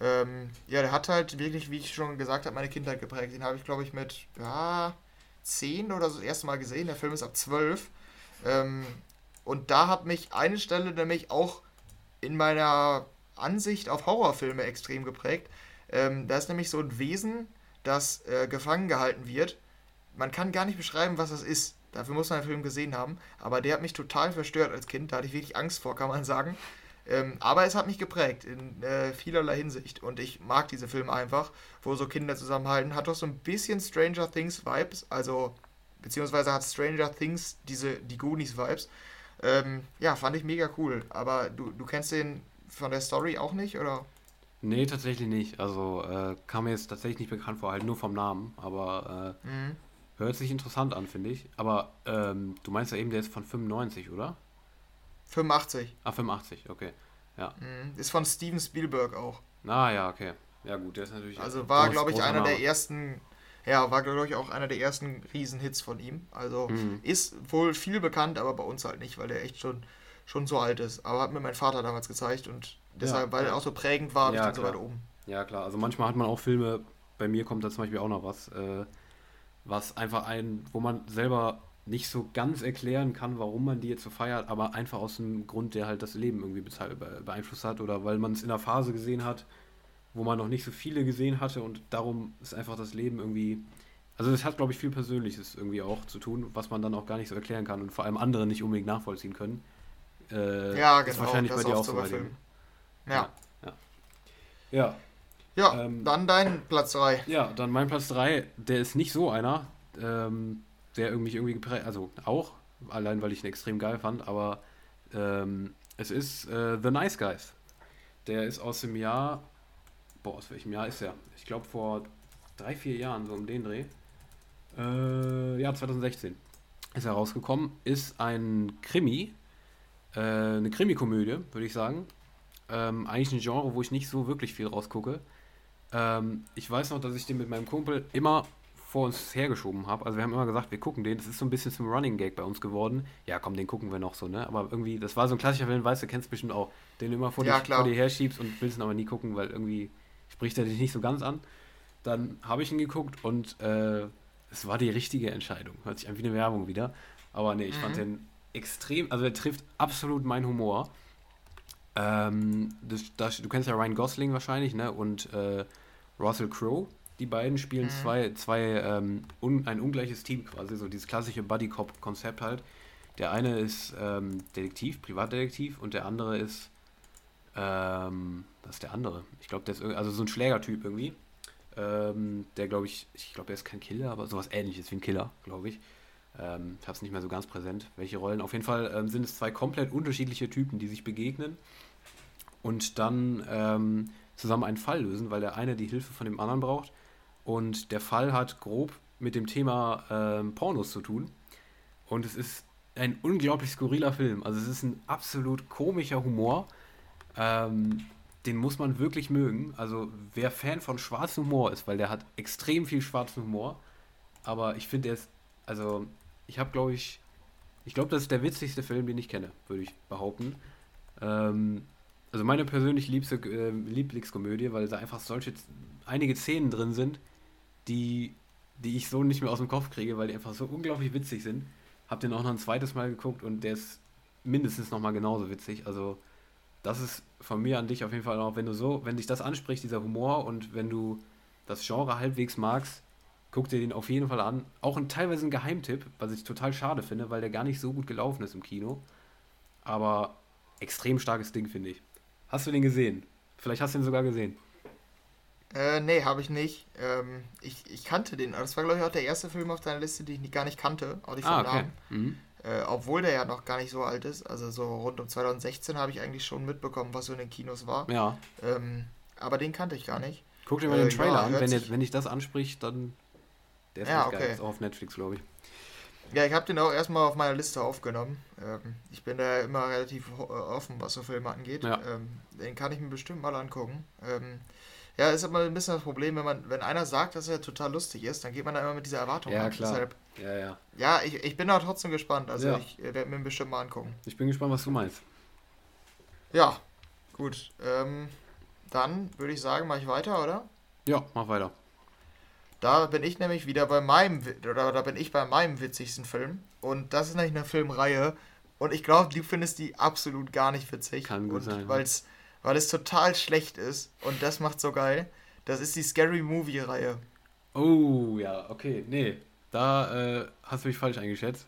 Ähm, ja, der hat halt wirklich, wie ich schon gesagt habe, meine Kindheit geprägt. Den habe ich, glaube ich, mit, ja, 10 oder so das erste Mal gesehen. Der Film ist ab 12. Ähm, und da hat mich eine Stelle nämlich auch in meiner Ansicht auf Horrorfilme extrem geprägt. Ähm, da ist nämlich so ein Wesen, das äh, gefangen gehalten wird. Man kann gar nicht beschreiben, was das ist. Dafür muss man den Film gesehen haben. Aber der hat mich total verstört als Kind. Da hatte ich wirklich Angst vor, kann man sagen. Ähm, aber es hat mich geprägt in äh, vielerlei Hinsicht und ich mag diese Filme einfach, wo so Kinder zusammenhalten. Hat doch so ein bisschen Stranger Things Vibes, also beziehungsweise hat Stranger Things diese die Goonies Vibes. Ähm, ja, fand ich mega cool. Aber du, du kennst den von der Story auch nicht, oder? Nee, tatsächlich nicht. Also äh, kam mir jetzt tatsächlich nicht bekannt vor, halt nur vom Namen. Aber äh, mhm. Hört sich interessant an, finde ich. Aber ähm, du meinst ja eben, der ist von 95, oder? 85. Ah, 85, okay. Ja. Mhm. Ist von Steven Spielberg auch. Ah, ja, okay. Ja, gut, der ist natürlich. Also war, glaube ich, einer Name. der ersten. Ja, war, glaube ich, auch einer der ersten Riesenhits von ihm. Also mhm. ist wohl viel bekannt, aber bei uns halt nicht, weil der echt schon, schon so alt ist. Aber hat mir mein Vater damals gezeigt und deshalb, ja, weil er auch so prägend war, ja, ich so weit oben. Ja, klar. Also manchmal hat man auch Filme, bei mir kommt da zum Beispiel auch noch was, äh, was einfach ein, wo man selber nicht so ganz erklären kann, warum man die jetzt so feiert, aber einfach aus dem Grund, der halt das Leben irgendwie beeinflusst hat oder weil man es in einer Phase gesehen hat, wo man noch nicht so viele gesehen hatte und darum ist einfach das Leben irgendwie. Also es hat, glaube ich, viel Persönliches irgendwie auch zu tun, was man dann auch gar nicht so erklären kann und vor allem andere nicht unbedingt nachvollziehen können. Äh, ja, genau. Ist wahrscheinlich bei dir auch so bei dem. Ja. Ja. Ja, ja ähm, dann dein Platz 3. Ja, dann mein Platz 3, der ist nicht so einer. Ähm, der irgendwie irgendwie geprägt, also auch, allein weil ich ihn extrem geil fand, aber ähm, es ist äh, The Nice Guys. Der ist aus dem Jahr, boah, aus welchem Jahr ist er? Ich glaube vor drei, vier Jahren, so um den Dreh. Äh, ja, 2016 ist er rausgekommen. Ist ein Krimi, äh, eine Krimikomödie, würde ich sagen. Ähm, eigentlich ein Genre, wo ich nicht so wirklich viel rausgucke. Ähm, ich weiß noch, dass ich den mit meinem Kumpel immer vor uns hergeschoben habe. Also wir haben immer gesagt, wir gucken den. Das ist so ein bisschen zum Running Gag bei uns geworden. Ja, komm, den gucken wir noch so, ne? Aber irgendwie, das war so ein klassischer Film, weißt du, kennst bestimmt auch, den du immer vor, ja, dir, vor dir herschiebst und willst ihn aber nie gucken, weil irgendwie spricht er dich nicht so ganz an. Dann habe ich ihn geguckt und äh, es war die richtige Entscheidung. Hört sich an wie eine Werbung wieder. Aber nee, ich mhm. fand den extrem, also er trifft absolut meinen Humor. Ähm, das, das, du kennst ja Ryan Gosling wahrscheinlich, ne? Und äh, Russell Crowe. Die beiden spielen mhm. zwei, zwei ähm, un, ein ungleiches Team quasi, so dieses klassische Buddy-Cop-Konzept halt. Der eine ist ähm, Detektiv, Privatdetektiv und der andere ist, ähm, was ist der andere? Ich glaube, der ist also so ein Schlägertyp irgendwie. Ähm, der glaube ich, ich glaube, er ist kein Killer, aber sowas ähnliches wie ein Killer, glaube ich. Ähm, ich habe es nicht mehr so ganz präsent, welche Rollen. Auf jeden Fall ähm, sind es zwei komplett unterschiedliche Typen, die sich begegnen und dann ähm, zusammen einen Fall lösen, weil der eine die Hilfe von dem anderen braucht. Und der Fall hat grob mit dem Thema ähm, Pornos zu tun. Und es ist ein unglaublich skurriler Film. Also es ist ein absolut komischer Humor. Ähm, den muss man wirklich mögen. Also wer Fan von schwarzem Humor ist, weil der hat extrem viel schwarzen Humor. Aber ich finde, er ist, also ich habe, glaube ich, ich glaube, das ist der witzigste Film, den ich kenne, würde ich behaupten. Ähm, also meine persönlich liebste äh, Lieblingskomödie, weil da einfach solche einige Szenen drin sind, die, die ich so nicht mehr aus dem Kopf kriege, weil die einfach so unglaublich witzig sind. Hab den auch noch ein zweites Mal geguckt und der ist mindestens noch mal genauso witzig. Also das ist von mir an dich auf jeden Fall auch, wenn du so, wenn dich das anspricht, dieser Humor und wenn du das Genre halbwegs magst, guck dir den auf jeden Fall an. Auch ein teilweise ein Geheimtipp, was ich total schade finde, weil der gar nicht so gut gelaufen ist im Kino. Aber extrem starkes Ding, finde ich. Hast du den gesehen? Vielleicht hast du ihn sogar gesehen. Äh, nee, habe ich nicht. Ähm, ich, ich kannte den. Das war, glaube ich, auch der erste Film auf deiner Liste, den ich gar nicht kannte. Auch nicht ah, okay. Namen. Mhm. Äh, obwohl der ja noch gar nicht so alt ist. Also so rund um 2016 habe ich eigentlich schon mitbekommen, was so in den Kinos war. Ja. Ähm, aber den kannte ich gar nicht. Guck dir mal den äh, Trailer ja, an. Wenn, wenn dich das anspricht, dann. Der ist ja, okay. geil. Ist auch auf Netflix, glaube ich. Ja, ich habe den auch erstmal auf meiner Liste aufgenommen. Ähm, ich bin da immer relativ äh, offen, was so Filme angeht. Ja. Ähm, den kann ich mir bestimmt mal angucken. Ähm, ja, ist aber ein bisschen das Problem, wenn man, wenn einer sagt, dass er total lustig ist, dann geht man da immer mit dieser Erwartung Ja, klar. Deshalb, ja, ja. Ja, ich, ich bin da trotzdem gespannt. Also ja. ich werde mir bestimmt mal angucken. Ich bin gespannt, was du meinst. Ja, gut. Ähm, dann würde ich sagen, mache ich weiter, oder? Ja, mach weiter. Da bin ich nämlich wieder bei meinem, oder da bin ich bei meinem witzigsten Film. Und das ist nämlich eine Filmreihe. Und ich glaube, du findest die absolut gar nicht witzig. Kann gut und sein. Weil's, weil es total schlecht ist. Und das macht so geil. Das ist die Scary Movie-Reihe. Oh, ja, okay. Nee, da äh, hast du mich falsch eingeschätzt.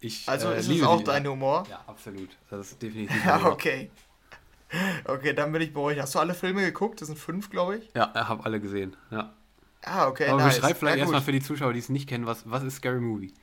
Ich, also äh, ist es auch die, dein Humor? Ja, absolut. Das ist definitiv. ja, okay. Okay, dann bin ich beruhigt. Hast du alle Filme geguckt? Das sind fünf, glaube ich. Ja, ich habe alle gesehen. Ja. Ah, okay, Aber nice. beschreib vielleicht ja, erstmal für die Zuschauer, die es nicht kennen, was, was ist Scary Movie?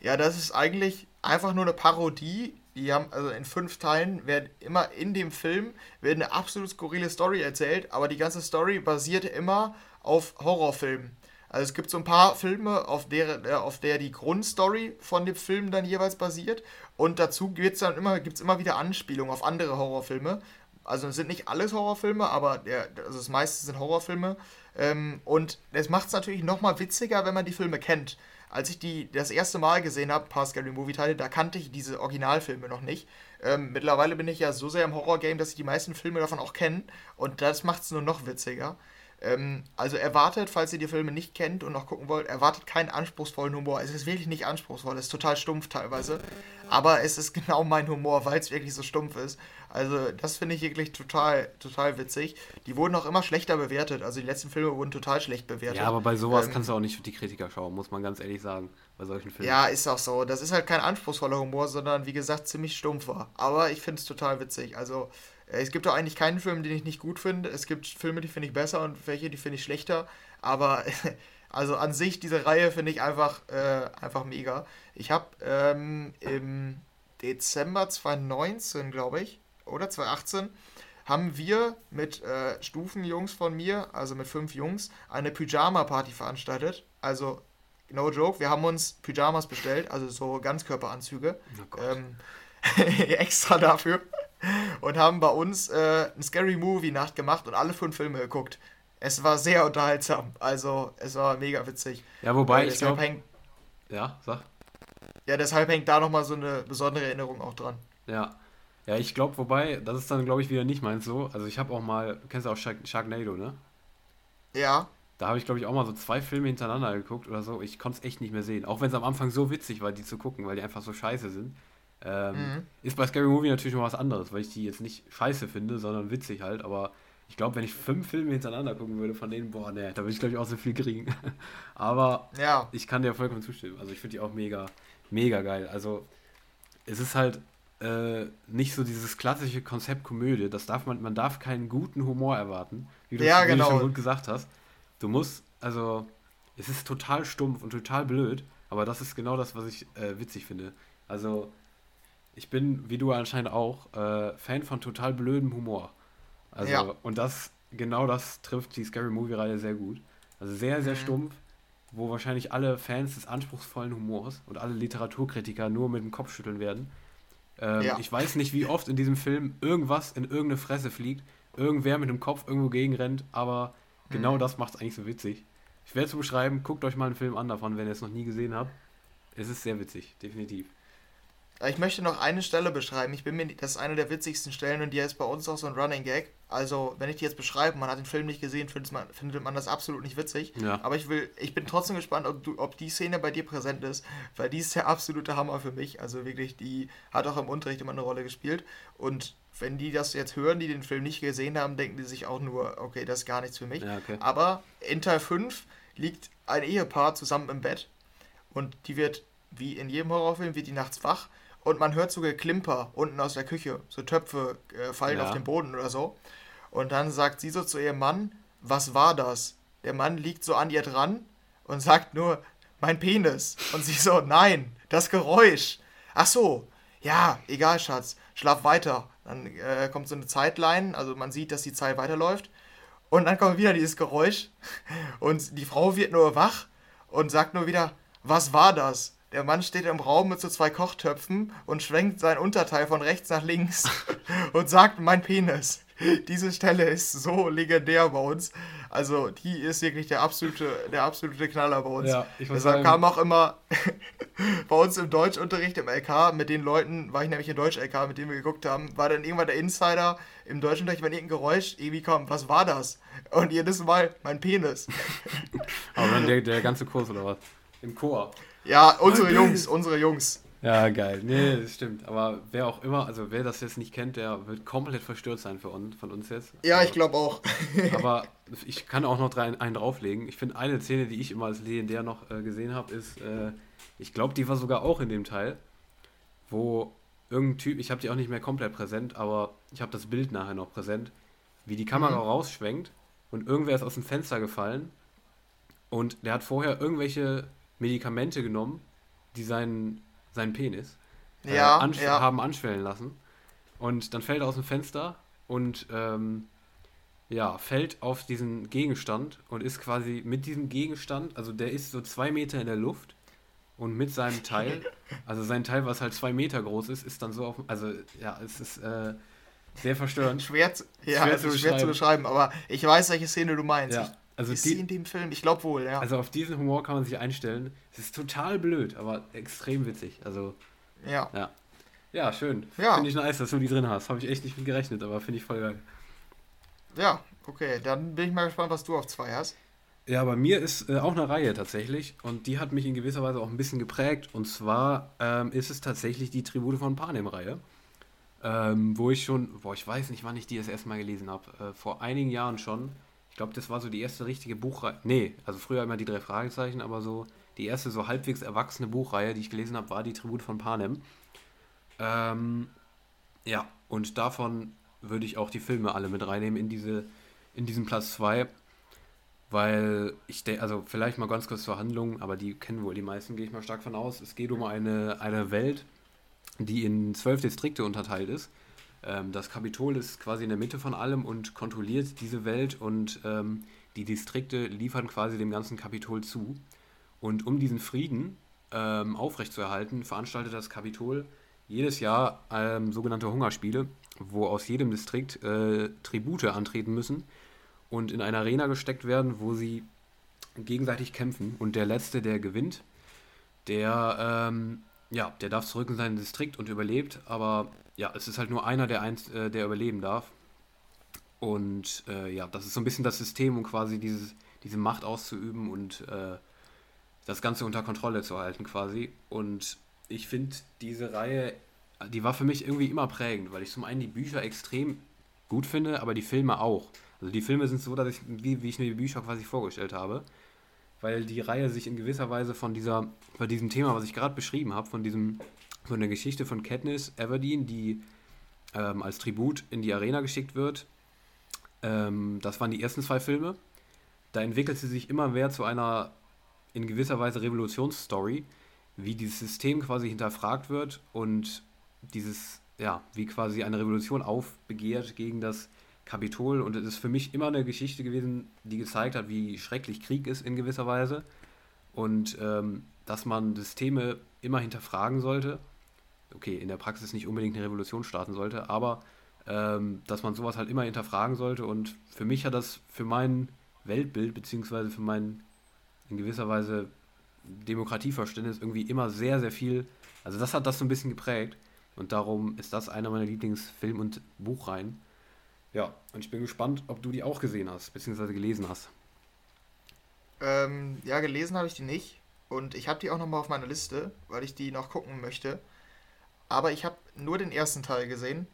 Ja, das ist eigentlich einfach nur eine Parodie. Die haben, also in fünf Teilen werden immer in dem Film wird eine absolut skurrile Story erzählt, aber die ganze Story basiert immer auf Horrorfilmen. Also es gibt so ein paar Filme, auf der, äh, auf der die Grundstory von dem Film dann jeweils basiert. Und dazu gibt's dann immer, gibt's immer wieder Anspielungen auf andere Horrorfilme. Also es sind nicht alles Horrorfilme, aber der, also das meiste sind Horrorfilme. Ähm, und es macht es natürlich nochmal witziger, wenn man die Filme kennt. Als ich die das erste Mal gesehen habe, paar Scary Movie-Teile, da kannte ich diese Originalfilme noch nicht. Ähm, mittlerweile bin ich ja so sehr im Horror-Game, dass ich die meisten Filme davon auch kenne. Und das macht es nur noch witziger. Ähm, also erwartet, falls ihr die Filme nicht kennt und noch gucken wollt, erwartet keinen anspruchsvollen Humor. Es ist wirklich nicht anspruchsvoll, es ist total stumpf teilweise. Aber es ist genau mein Humor, weil es wirklich so stumpf ist. Also das finde ich wirklich total, total witzig. Die wurden auch immer schlechter bewertet. Also die letzten Filme wurden total schlecht bewertet. Ja, aber bei sowas ähm, kannst du auch nicht für die Kritiker schauen, muss man ganz ehrlich sagen. Bei solchen Filmen. Ja, ist auch so. Das ist halt kein anspruchsvoller Humor, sondern wie gesagt ziemlich stumpfer. Aber ich finde es total witzig. Also äh, es gibt auch eigentlich keinen Film, den ich nicht gut finde. Es gibt Filme, die finde ich besser und welche, die finde ich schlechter. Aber also an sich, diese Reihe finde ich einfach, äh, einfach mega. Ich habe ähm, im Dezember 2019, glaube ich, oder 2018, haben wir mit äh, Stufenjungs von mir, also mit fünf Jungs, eine Pyjama-Party veranstaltet. Also, no joke, wir haben uns Pyjamas bestellt, also so Ganzkörperanzüge. Oh ähm, extra dafür. und haben bei uns äh, eine Scary Movie Nacht gemacht und alle fünf Filme geguckt. Es war sehr unterhaltsam. Also, es war mega witzig. Ja, wobei Äh, ich glaube. hängt, Ja, sag. ja, deshalb hängt da nochmal so eine besondere Erinnerung auch dran. Ja. Ja, ich glaube, wobei, das ist dann, glaube ich, wieder nicht meins so. Also, ich habe auch mal. Du kennst ja auch Shark Sharknado, ne? Ja, Da habe ich, glaube ich, auch mal so zwei Filme hintereinander geguckt oder so. Ich konnte es echt nicht mehr sehen. Auch wenn es am Anfang so witzig war, die zu gucken, weil die einfach so scheiße sind. Ähm, Mhm. Ist bei Scary Movie natürlich noch was anderes, weil ich die jetzt nicht scheiße finde, sondern witzig halt. Aber ich glaube, wenn ich fünf Filme hintereinander gucken würde von denen, boah, ne, da würde ich, glaube ich, auch so viel kriegen. aber ja, ich kann dir vollkommen zustimmen. Also ich finde die auch mega, mega geil. Also es ist halt äh, nicht so dieses klassische Konzept Komödie. Das darf man, man darf keinen guten Humor erwarten, wie du, Ja, genau. schon gut gesagt hast. Du musst, also es ist total stumpf und total blöd, aber das ist genau das, was ich äh, witzig finde. Also ich bin, wie du anscheinend auch, äh, Fan von total blödem Humor. Also, Ja. und das, genau das trifft die Scary Movie-Reihe sehr gut. Also sehr, sehr Mhm. stumpf, wo wahrscheinlich alle Fans des anspruchsvollen Humors und alle Literaturkritiker nur mit dem Kopf schütteln werden. Ähm, Ja. Ich weiß nicht, wie oft in diesem Film irgendwas in irgendeine Fresse fliegt, irgendwer mit dem Kopf irgendwo gegenrennt, aber genau Mhm. das macht es eigentlich so witzig. Schwer zu beschreiben, guckt euch mal einen Film an davon, wenn ihr es noch nie gesehen habt. Es ist sehr witzig, definitiv. Ich möchte noch eine Stelle beschreiben. Ich bin mir, das ist eine der witzigsten Stellen und die ist bei uns auch so ein Running Gag. Also, wenn ich die jetzt beschreibe, man hat den Film nicht gesehen, findet man, findet man das absolut nicht witzig. Ja. Aber ich will, ich bin trotzdem gespannt, ob, du, ob die Szene bei dir präsent ist, weil die ist der absolute Hammer für mich. Also wirklich, die hat auch im Unterricht immer eine Rolle gespielt. Und wenn die das jetzt hören, die den Film nicht gesehen haben, denken die sich auch nur, okay, das ist gar nichts für mich. Ja, okay. Aber in Teil 5 liegt ein Ehepaar zusammen im Bett und die wird, wie in jedem Horrorfilm, wird die nachts wach und man hört so Geklimper unten aus der Küche. So Töpfe äh, fallen Ja. auf den Boden oder so. Und dann sagt sie so zu ihrem Mann, was war das? Der Mann liegt so an ihr dran und sagt nur, mein Penis. Und sie so, nein, das Geräusch. Ach so, ja, egal, Schatz, schlaf weiter. Dann äh, kommt so eine Zeitline, also man sieht, dass die Zeit weiterläuft. Und dann kommt wieder dieses Geräusch und die Frau wird nur wach und sagt nur wieder, was war das? Der Mann steht im Raum mit so zwei Kochtöpfen und schwenkt sein Unterteil von rechts nach links und sagt, mein Penis. Diese Stelle ist so legendär bei uns. Also die ist wirklich der absolute, der absolute Knaller bei uns. Ja, Deshalb sagen- kam auch immer bei uns im Deutschunterricht im LK, mit den Leuten, war ich nämlich in Deutsch-LK, mit denen wir geguckt haben, war dann irgendwann der Insider im Deutschunterricht, wenn irgendein Geräusch irgendwie kam, was war das? Und jedes Mal, mein Penis. Aber dann der, der ganze Kurs oder was? Im Chor. Ja, unsere Jungs, unsere Jungs. Ja, geil. Nee, das stimmt. Aber wer auch immer, also wer das jetzt nicht kennt, der wird komplett verstört sein für uns, von uns jetzt. Ja, Also, ich glaube auch. Aber ich kann auch noch drei, einen drauflegen. Ich finde eine Szene, die ich immer als legendär noch äh, gesehen habe, ist, äh, ich glaube, die war sogar auch in dem Teil, wo irgendein Typ, ich habe die auch nicht mehr komplett präsent, aber ich habe das Bild nachher noch präsent, wie die Kamera Mhm. rausschwenkt und irgendwer ist aus dem Fenster gefallen und der hat vorher irgendwelche Medikamente genommen, die seinen, seinen Penis äh, Ja, ansch ja. haben anschwellen lassen. Und dann fällt er aus dem Fenster und ähm, ja, fällt auf diesen Gegenstand und ist quasi mit diesem Gegenstand, also der ist so zwei Meter in der Luft und mit seinem Teil, also sein Teil, was halt zwei Meter groß ist, ist dann so auf, also ja, es ist äh, sehr verstörend. Schwer zu, ja, Schwer es zu schwer zu beschreiben, aber ich weiß, welche Szene du meinst. Ja, also ich, ist sie die, in dem Film? Ich glaube wohl, ja. also auf diesen Humor kann man sich einstellen. Es ist total blöd, aber extrem witzig. Also ja. ja, ja, schön. Ja. Finde ich nice, dass du die drin hast. Habe ich echt nicht mit gerechnet, aber finde ich voll geil. Ja, okay. Dann bin ich mal gespannt, was du auf zwei hast. Ja, bei mir ist äh, auch eine Reihe tatsächlich und die hat mich in gewisser Weise auch ein bisschen geprägt. Und zwar ähm, ist es tatsächlich die Tribute von Panem-Reihe, ähm, wo ich schon, boah, ich weiß nicht, wann ich die das erste Mal gelesen habe, äh, vor einigen Jahren schon. Ich glaube, das war so die erste richtige Buchreihe. Nee, also früher immer die drei Fragezeichen, aber so die erste so halbwegs erwachsene Buchreihe, die ich gelesen habe, war die Tribute von Panem. Ähm, ja, und davon würde ich auch die Filme alle mit reinnehmen in diese, in diesen Platz 2. Weil ich denke, also vielleicht mal ganz kurz zur Handlung, aber die kennen wohl die meisten, gehe ich mal stark von aus. Es geht um eine, eine Welt, die in zwölf Distrikte unterteilt ist. Ähm, das Kapitol ist quasi in der Mitte von allem und kontrolliert diese Welt und ähm, die Distrikte liefern quasi dem ganzen Kapitol zu. Und um diesen Frieden ähm, aufrechtzuerhalten, veranstaltet das Kapitol jedes Jahr ähm, sogenannte Hungerspiele, wo aus jedem Distrikt äh, Tribute antreten müssen und in eine Arena gesteckt werden, wo sie gegenseitig kämpfen. Und der Letzte, der gewinnt, der, ähm, ja, der darf zurück in seinen Distrikt und überlebt. Aber ja, es ist halt nur einer, der, eins, äh, der überleben darf. Und äh, ja, das ist so ein bisschen das System, um quasi dieses, diese Macht auszuüben und äh, das Ganze unter Kontrolle zu halten quasi. Und ich finde diese Reihe, die war für mich irgendwie immer prägend, weil ich zum einen die Bücher extrem gut finde, aber die Filme auch. Also die Filme sind so, dass ich, wie, wie ich mir die Bücher quasi vorgestellt habe, weil die Reihe sich in gewisser Weise von dieser, von diesem Thema, was ich gerade beschrieben habe, von diesem, von der Geschichte von Katniss Everdeen, die ähm, als Tribut in die Arena geschickt wird. Ähm, das waren die ersten zwei Filme. Da entwickelt sie sich immer mehr zu einer in gewisser Weise Revolutionsstory, wie dieses System quasi hinterfragt wird und dieses, ja, wie quasi eine Revolution aufbegehrt gegen das Kapitol. Und es ist für mich immer eine Geschichte gewesen, die gezeigt hat, wie schrecklich Krieg ist in gewisser Weise. Und ähm, dass man Systeme immer hinterfragen sollte. Okay, in der Praxis nicht unbedingt eine Revolution starten sollte, aber ähm, dass man sowas halt immer hinterfragen sollte. Und für mich hat das für mein Weltbild, beziehungsweise für mein in gewisser Weise Demokratieverständnis irgendwie immer sehr, sehr viel. Also das hat das so ein bisschen geprägt. Und darum ist das einer meiner Lieblingsfilm- und Buchreihen. Ja, und ich bin gespannt, ob du die auch gesehen hast, beziehungsweise gelesen hast. Ähm, ja, gelesen habe ich die nicht. Und ich habe die auch nochmal auf meiner Liste, weil ich die noch gucken möchte. Aber ich habe nur den ersten Teil gesehen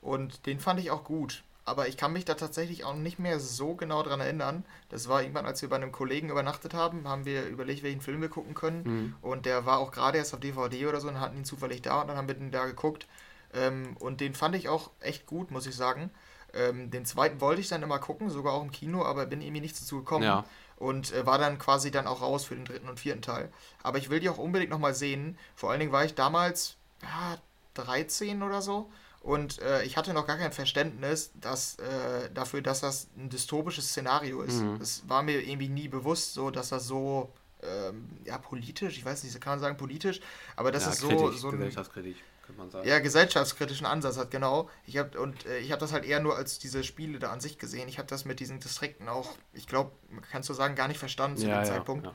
und den fand ich auch gut aber ich kann mich da tatsächlich auch nicht mehr so genau dran erinnern. Das war irgendwann, als wir bei einem Kollegen übernachtet haben, haben wir überlegt, welchen Film wir gucken können. Mhm. Und der war auch gerade erst auf DVD oder so und hatten ihn zufällig da und dann haben wir den da geguckt. Ähm, und den fand ich auch echt gut, muss ich sagen. Ähm, den zweiten wollte ich dann immer gucken, sogar auch im Kino, aber bin irgendwie nicht dazu gekommen. Ja. Und äh, war dann quasi dann auch raus für den dritten und vierten Teil. Aber ich will die auch unbedingt nochmal sehen. Vor allen Dingen war ich damals ja, 13 oder so. Und äh, ich hatte noch gar kein Verständnis dass, äh, dafür, dass das ein dystopisches Szenario ist. Es mhm. war mir irgendwie nie bewusst, so, dass das so ähm, ja, politisch, ich weiß nicht, kann man sagen politisch, aber das ja, ist so, so ein, gesellschaftskritisch, könnte man sagen. Ja, gesellschaftskritischen Ansatz hat, genau. Ich hab, und äh, ich habe das halt eher nur als diese Spiele da an sich gesehen. Ich habe das mit diesen Distrikten auch, ich glaube, kannst du sagen, gar nicht verstanden zu ja, dem Zeitpunkt. Ja.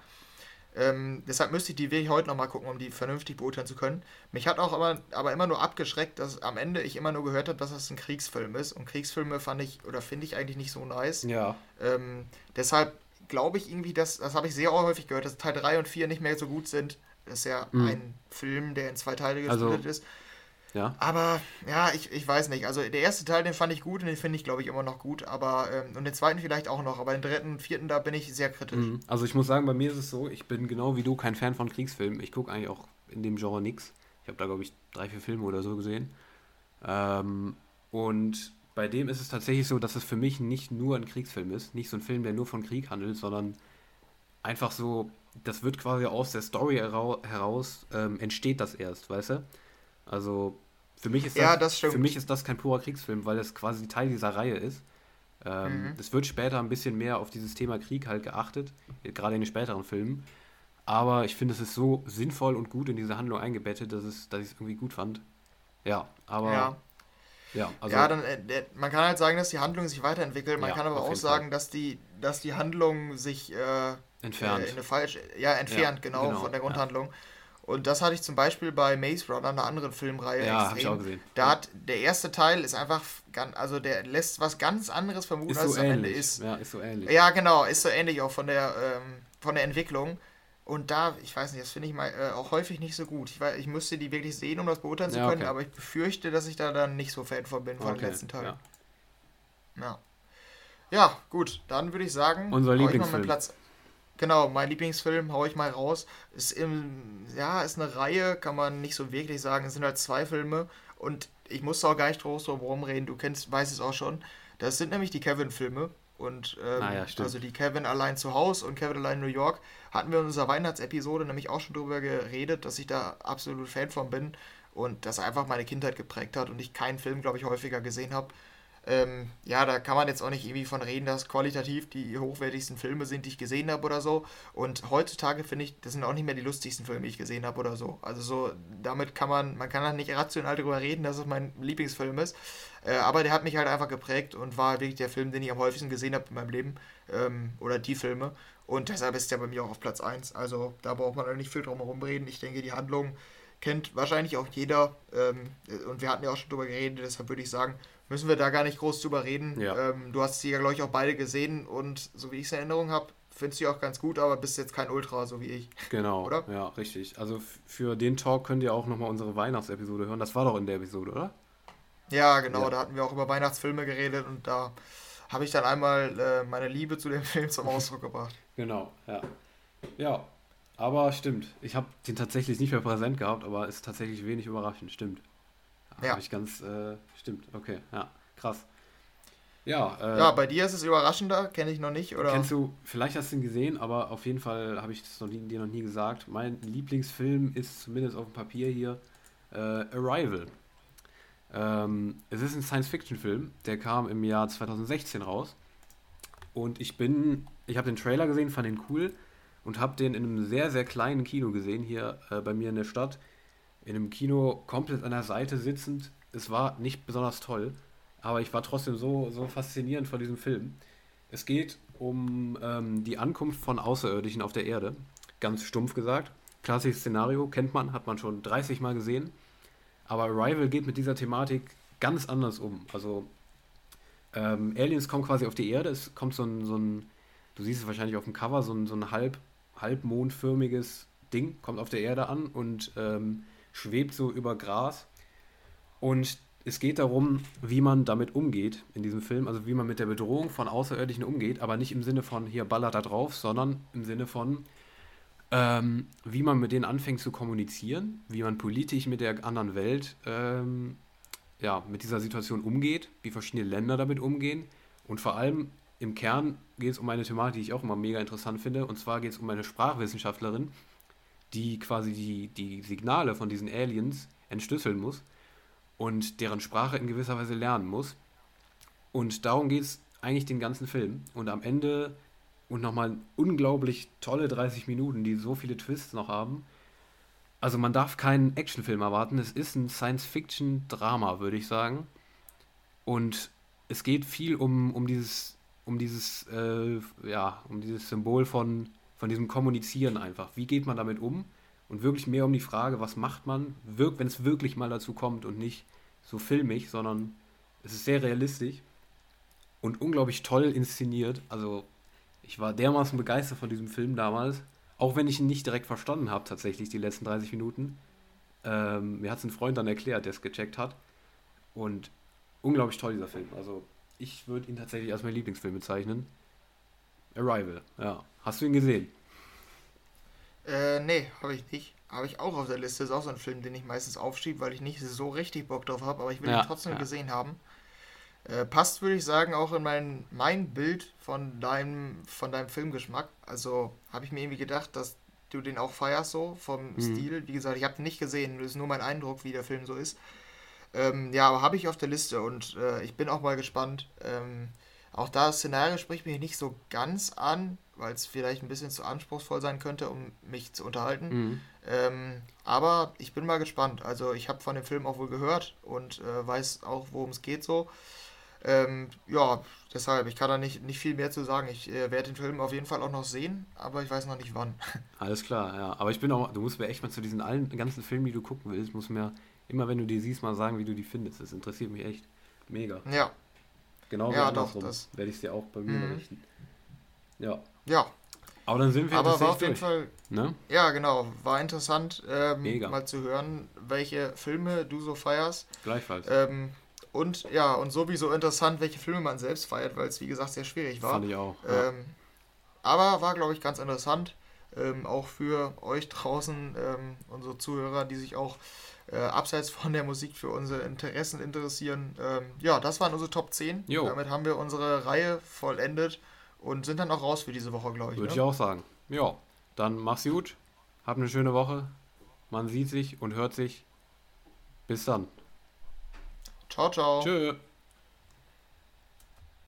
Ähm, deshalb müsste ich die wirklich heute nochmal gucken, um die vernünftig beurteilen zu können. Mich hat auch aber, aber immer nur abgeschreckt, dass am Ende ich immer nur gehört habe, dass das ein Kriegsfilm ist. Und Kriegsfilme fand ich oder finde ich eigentlich nicht so nice. Ja. Ähm, deshalb glaube ich irgendwie, dass, das habe ich sehr häufig gehört, dass Teil 3 und 4 nicht mehr so gut sind. Das ist ja mhm. ein Film, der in zwei Teile gesplittet also, ist. Ja. Aber ja, ich, ich weiß nicht. Also der erste Teil, den fand ich gut und den finde ich, glaube ich, immer noch gut. Aber ähm, und den zweiten vielleicht auch noch. Aber den dritten vierten, da bin ich sehr kritisch. Mhm. Also ich muss sagen, bei mir ist es so, ich bin genau wie du kein Fan von Kriegsfilmen. Ich gucke eigentlich auch in dem Genre nichts. Ich habe da, glaube ich, drei, vier Filme oder so gesehen. Ähm, und bei dem ist es tatsächlich so, dass es für mich nicht nur ein Kriegsfilm ist. Nicht so ein Film, der nur von Krieg handelt, sondern einfach so, das wird quasi aus der Story heraus, ähm, entsteht das erst, weißt du? Also für mich ist das, ja, das für mich ist das kein purer Kriegsfilm, weil es quasi Teil dieser Reihe ist. Ähm, mhm. Es wird später ein bisschen mehr auf dieses Thema Krieg halt geachtet, gerade in den späteren Filmen. Aber ich finde, es ist so sinnvoll und gut in diese Handlung eingebettet, dass, es, dass ich es irgendwie gut fand. Ja, aber. Ja, ja, also ja dann, äh, man kann halt sagen, dass die Handlung sich weiterentwickelt. Man ja, kann aber auch sagen, dass die, dass die Handlung sich äh, entfernt. Äh, in eine falsche, ja, entfernt, ja, genau, genau, von der Grundhandlung. Und das hatte ich zum Beispiel bei Maze Runner, einer anderen Filmreihe, ja, extrem. Ich auch gesehen. Da hat der erste Teil ist einfach, also der lässt was ganz anderes vermuten, ist als so es am Ende ist. Ja, ist so ähnlich. Ja, genau, ist so ähnlich auch von der, ähm, von der Entwicklung. Und da, ich weiß nicht, das finde ich mal äh, auch häufig nicht so gut. Ich, weiß, ich müsste die wirklich sehen, um das beurteilen zu können, okay. aber ich befürchte, dass ich da dann nicht so Fan von bin, von okay. dem letzten Teil. Ja. ja. Ja, gut, dann würde ich sagen, unser Lieblingsfilm. Platz Genau, mein Lieblingsfilm, hau ich mal raus. Ist im, ja, ist eine Reihe, kann man nicht so wirklich sagen. Es sind halt zwei Filme und ich muss auch gar nicht groß drum reden, du kennst, weißt es auch schon. Das sind nämlich die Kevin-Filme. Und ähm, ah, ja, also die Kevin allein zu Hause und Kevin allein in New York hatten wir in unserer Weihnachtsepisode nämlich auch schon drüber geredet, dass ich da absolut Fan von bin und das einfach meine Kindheit geprägt hat und ich keinen Film, glaube ich, häufiger gesehen habe. Ähm, ja, da kann man jetzt auch nicht irgendwie von reden, dass qualitativ die hochwertigsten Filme sind, die ich gesehen habe oder so. Und heutzutage finde ich, das sind auch nicht mehr die lustigsten Filme, die ich gesehen habe oder so. Also so, damit kann man, man kann halt nicht rational darüber reden, dass es mein Lieblingsfilm ist. Äh, aber der hat mich halt einfach geprägt und war wirklich der Film, den ich am häufigsten gesehen habe in meinem Leben. Ähm, oder die Filme. Und deshalb ist der bei mir auch auf Platz 1. Also da braucht man nicht viel drum herum reden. Ich denke, die Handlung kennt wahrscheinlich auch jeder. Ähm, und wir hatten ja auch schon drüber geredet, deshalb würde ich sagen, müssen wir da gar nicht groß drüber reden. Ja. Ähm, du hast sie ja, glaube ich, auch beide gesehen und so wie ich es in Erinnerung habe, findest du sie auch ganz gut, aber bist jetzt kein Ultra, so wie ich. Genau, oder? Ja, richtig. Also für den Talk könnt ihr auch nochmal unsere Weihnachtsepisode hören. Das war doch in der Episode, oder? Ja, genau. Ja. Da hatten wir auch über Weihnachtsfilme geredet und da habe ich dann einmal äh, meine Liebe zu dem Film zum Ausdruck gebracht. Genau, ja. Ja, aber stimmt. Ich habe den tatsächlich nicht mehr präsent gehabt, aber ist tatsächlich wenig überraschend, stimmt. Ja. Habe ich ganz, äh, stimmt, okay, ja, krass. Ja, äh, ja, bei dir ist es überraschender, kenne ich noch nicht, oder? Kennst du, vielleicht hast du ihn gesehen, aber auf jeden Fall habe ich das noch nie, dir noch nie gesagt. Mein Lieblingsfilm ist zumindest auf dem Papier hier äh, Arrival. Ähm, es ist ein Science-Fiction-Film, der kam im Jahr 2016 raus. Und ich bin, ich habe den Trailer gesehen, fand ihn cool und habe den in einem sehr, sehr kleinen Kino gesehen, hier äh, bei mir in der Stadt in einem Kino komplett an der Seite sitzend. Es war nicht besonders toll, aber ich war trotzdem so, so faszinierend von diesem Film. Es geht um ähm, die Ankunft von Außerirdischen auf der Erde. Ganz stumpf gesagt. Klassisches Szenario, kennt man, hat man schon 30 Mal gesehen. Aber Arrival geht mit dieser Thematik ganz anders um. Also ähm, Aliens kommen quasi auf die Erde, es kommt so ein, so ein du siehst es wahrscheinlich auf dem Cover, so ein, so ein halb, halbmondförmiges Ding kommt auf der Erde an und ähm, schwebt so über Gras. Und es geht darum, wie man damit umgeht in diesem Film, also wie man mit der Bedrohung von Außerirdischen umgeht, aber nicht im Sinne von hier ballert da drauf, sondern im Sinne von, ähm, wie man mit denen anfängt zu kommunizieren, wie man politisch mit der anderen Welt, ähm, ja, mit dieser Situation umgeht, wie verschiedene Länder damit umgehen. Und vor allem im Kern geht es um eine Thematik, die ich auch immer mega interessant finde, und zwar geht es um eine Sprachwissenschaftlerin, die quasi die, die Signale von diesen Aliens entschlüsseln muss und deren Sprache in gewisser Weise lernen muss. Und darum geht es eigentlich den ganzen Film. Und am Ende und nochmal unglaublich tolle 30 Minuten, die so viele Twists noch haben. Also man darf keinen Actionfilm erwarten. Es ist ein Science-Fiction-Drama, würde ich sagen. Und es geht viel um, um dieses, um dieses, äh, ja, um dieses Symbol von von diesem Kommunizieren einfach. Wie geht man damit um? Und wirklich mehr um die Frage, was macht man, wenn es wirklich mal dazu kommt und nicht so filmig, sondern es ist sehr realistisch und unglaublich toll inszeniert. Also ich war dermaßen begeistert von diesem Film damals, auch wenn ich ihn nicht direkt verstanden habe, tatsächlich die letzten 30 Minuten. Ähm, mir hat es ein Freund dann erklärt, der es gecheckt hat. Und unglaublich toll dieser Film. Also ich würde ihn tatsächlich als mein Lieblingsfilm bezeichnen. Arrival, ja. Hast du ihn gesehen? Äh, nee, habe ich nicht. Habe ich auch auf der Liste. Ist auch so ein Film, den ich meistens aufschiebe, weil ich nicht so richtig Bock drauf habe, aber ich will ja, ihn trotzdem ja. gesehen haben. Äh, passt, würde ich sagen, auch in mein, mein Bild von deinem, von deinem Filmgeschmack. Also habe ich mir irgendwie gedacht, dass du den auch feierst, so vom mhm. Stil. Wie gesagt, ich habe ihn nicht gesehen, das ist nur mein Eindruck, wie der Film so ist. Ähm, ja, aber habe ich auf der Liste und äh, ich bin auch mal gespannt. Ähm, auch da das Szenario spricht mich nicht so ganz an, weil es vielleicht ein bisschen zu anspruchsvoll sein könnte, um mich zu unterhalten. Mhm. Ähm, aber ich bin mal gespannt. Also ich habe von dem Film auch wohl gehört und äh, weiß auch, worum es geht so. Ähm, ja, deshalb, ich kann da nicht, nicht viel mehr zu sagen. Ich äh, werde den Film auf jeden Fall auch noch sehen, aber ich weiß noch nicht wann. Alles klar, ja. Aber ich bin auch, du musst mir echt mal zu diesen allen ganzen Filmen, die du gucken willst, musst mir immer, wenn du die siehst, mal sagen, wie du die findest. Das interessiert mich echt. Mega. Ja, Genau ja, doch, das werde ich es dir auch bei mir mhm. berichten. Ja. Ja. Aber dann sind wir Aber war auf jeden durch. Fall. Ne? Ja, genau. War interessant, ähm, Mega. mal zu hören, welche Filme du so feierst. Gleichfalls. Ähm, und ja, und sowieso interessant, welche Filme man selbst feiert, weil es wie gesagt sehr schwierig war. Fand ich auch. Ja. Ähm, aber war, glaube ich, ganz interessant. Ähm, auch für euch draußen, ähm, unsere Zuhörer, die sich auch äh, abseits von der Musik für unsere Interessen interessieren. Ähm, ja, das waren unsere Top 10. Jo. Damit haben wir unsere Reihe vollendet und sind dann auch raus für diese Woche, glaube ich. Würde ne? ich auch sagen. Ja, dann mach's gut, hab eine schöne Woche. Man sieht sich und hört sich. Bis dann. Ciao, ciao. Tschö.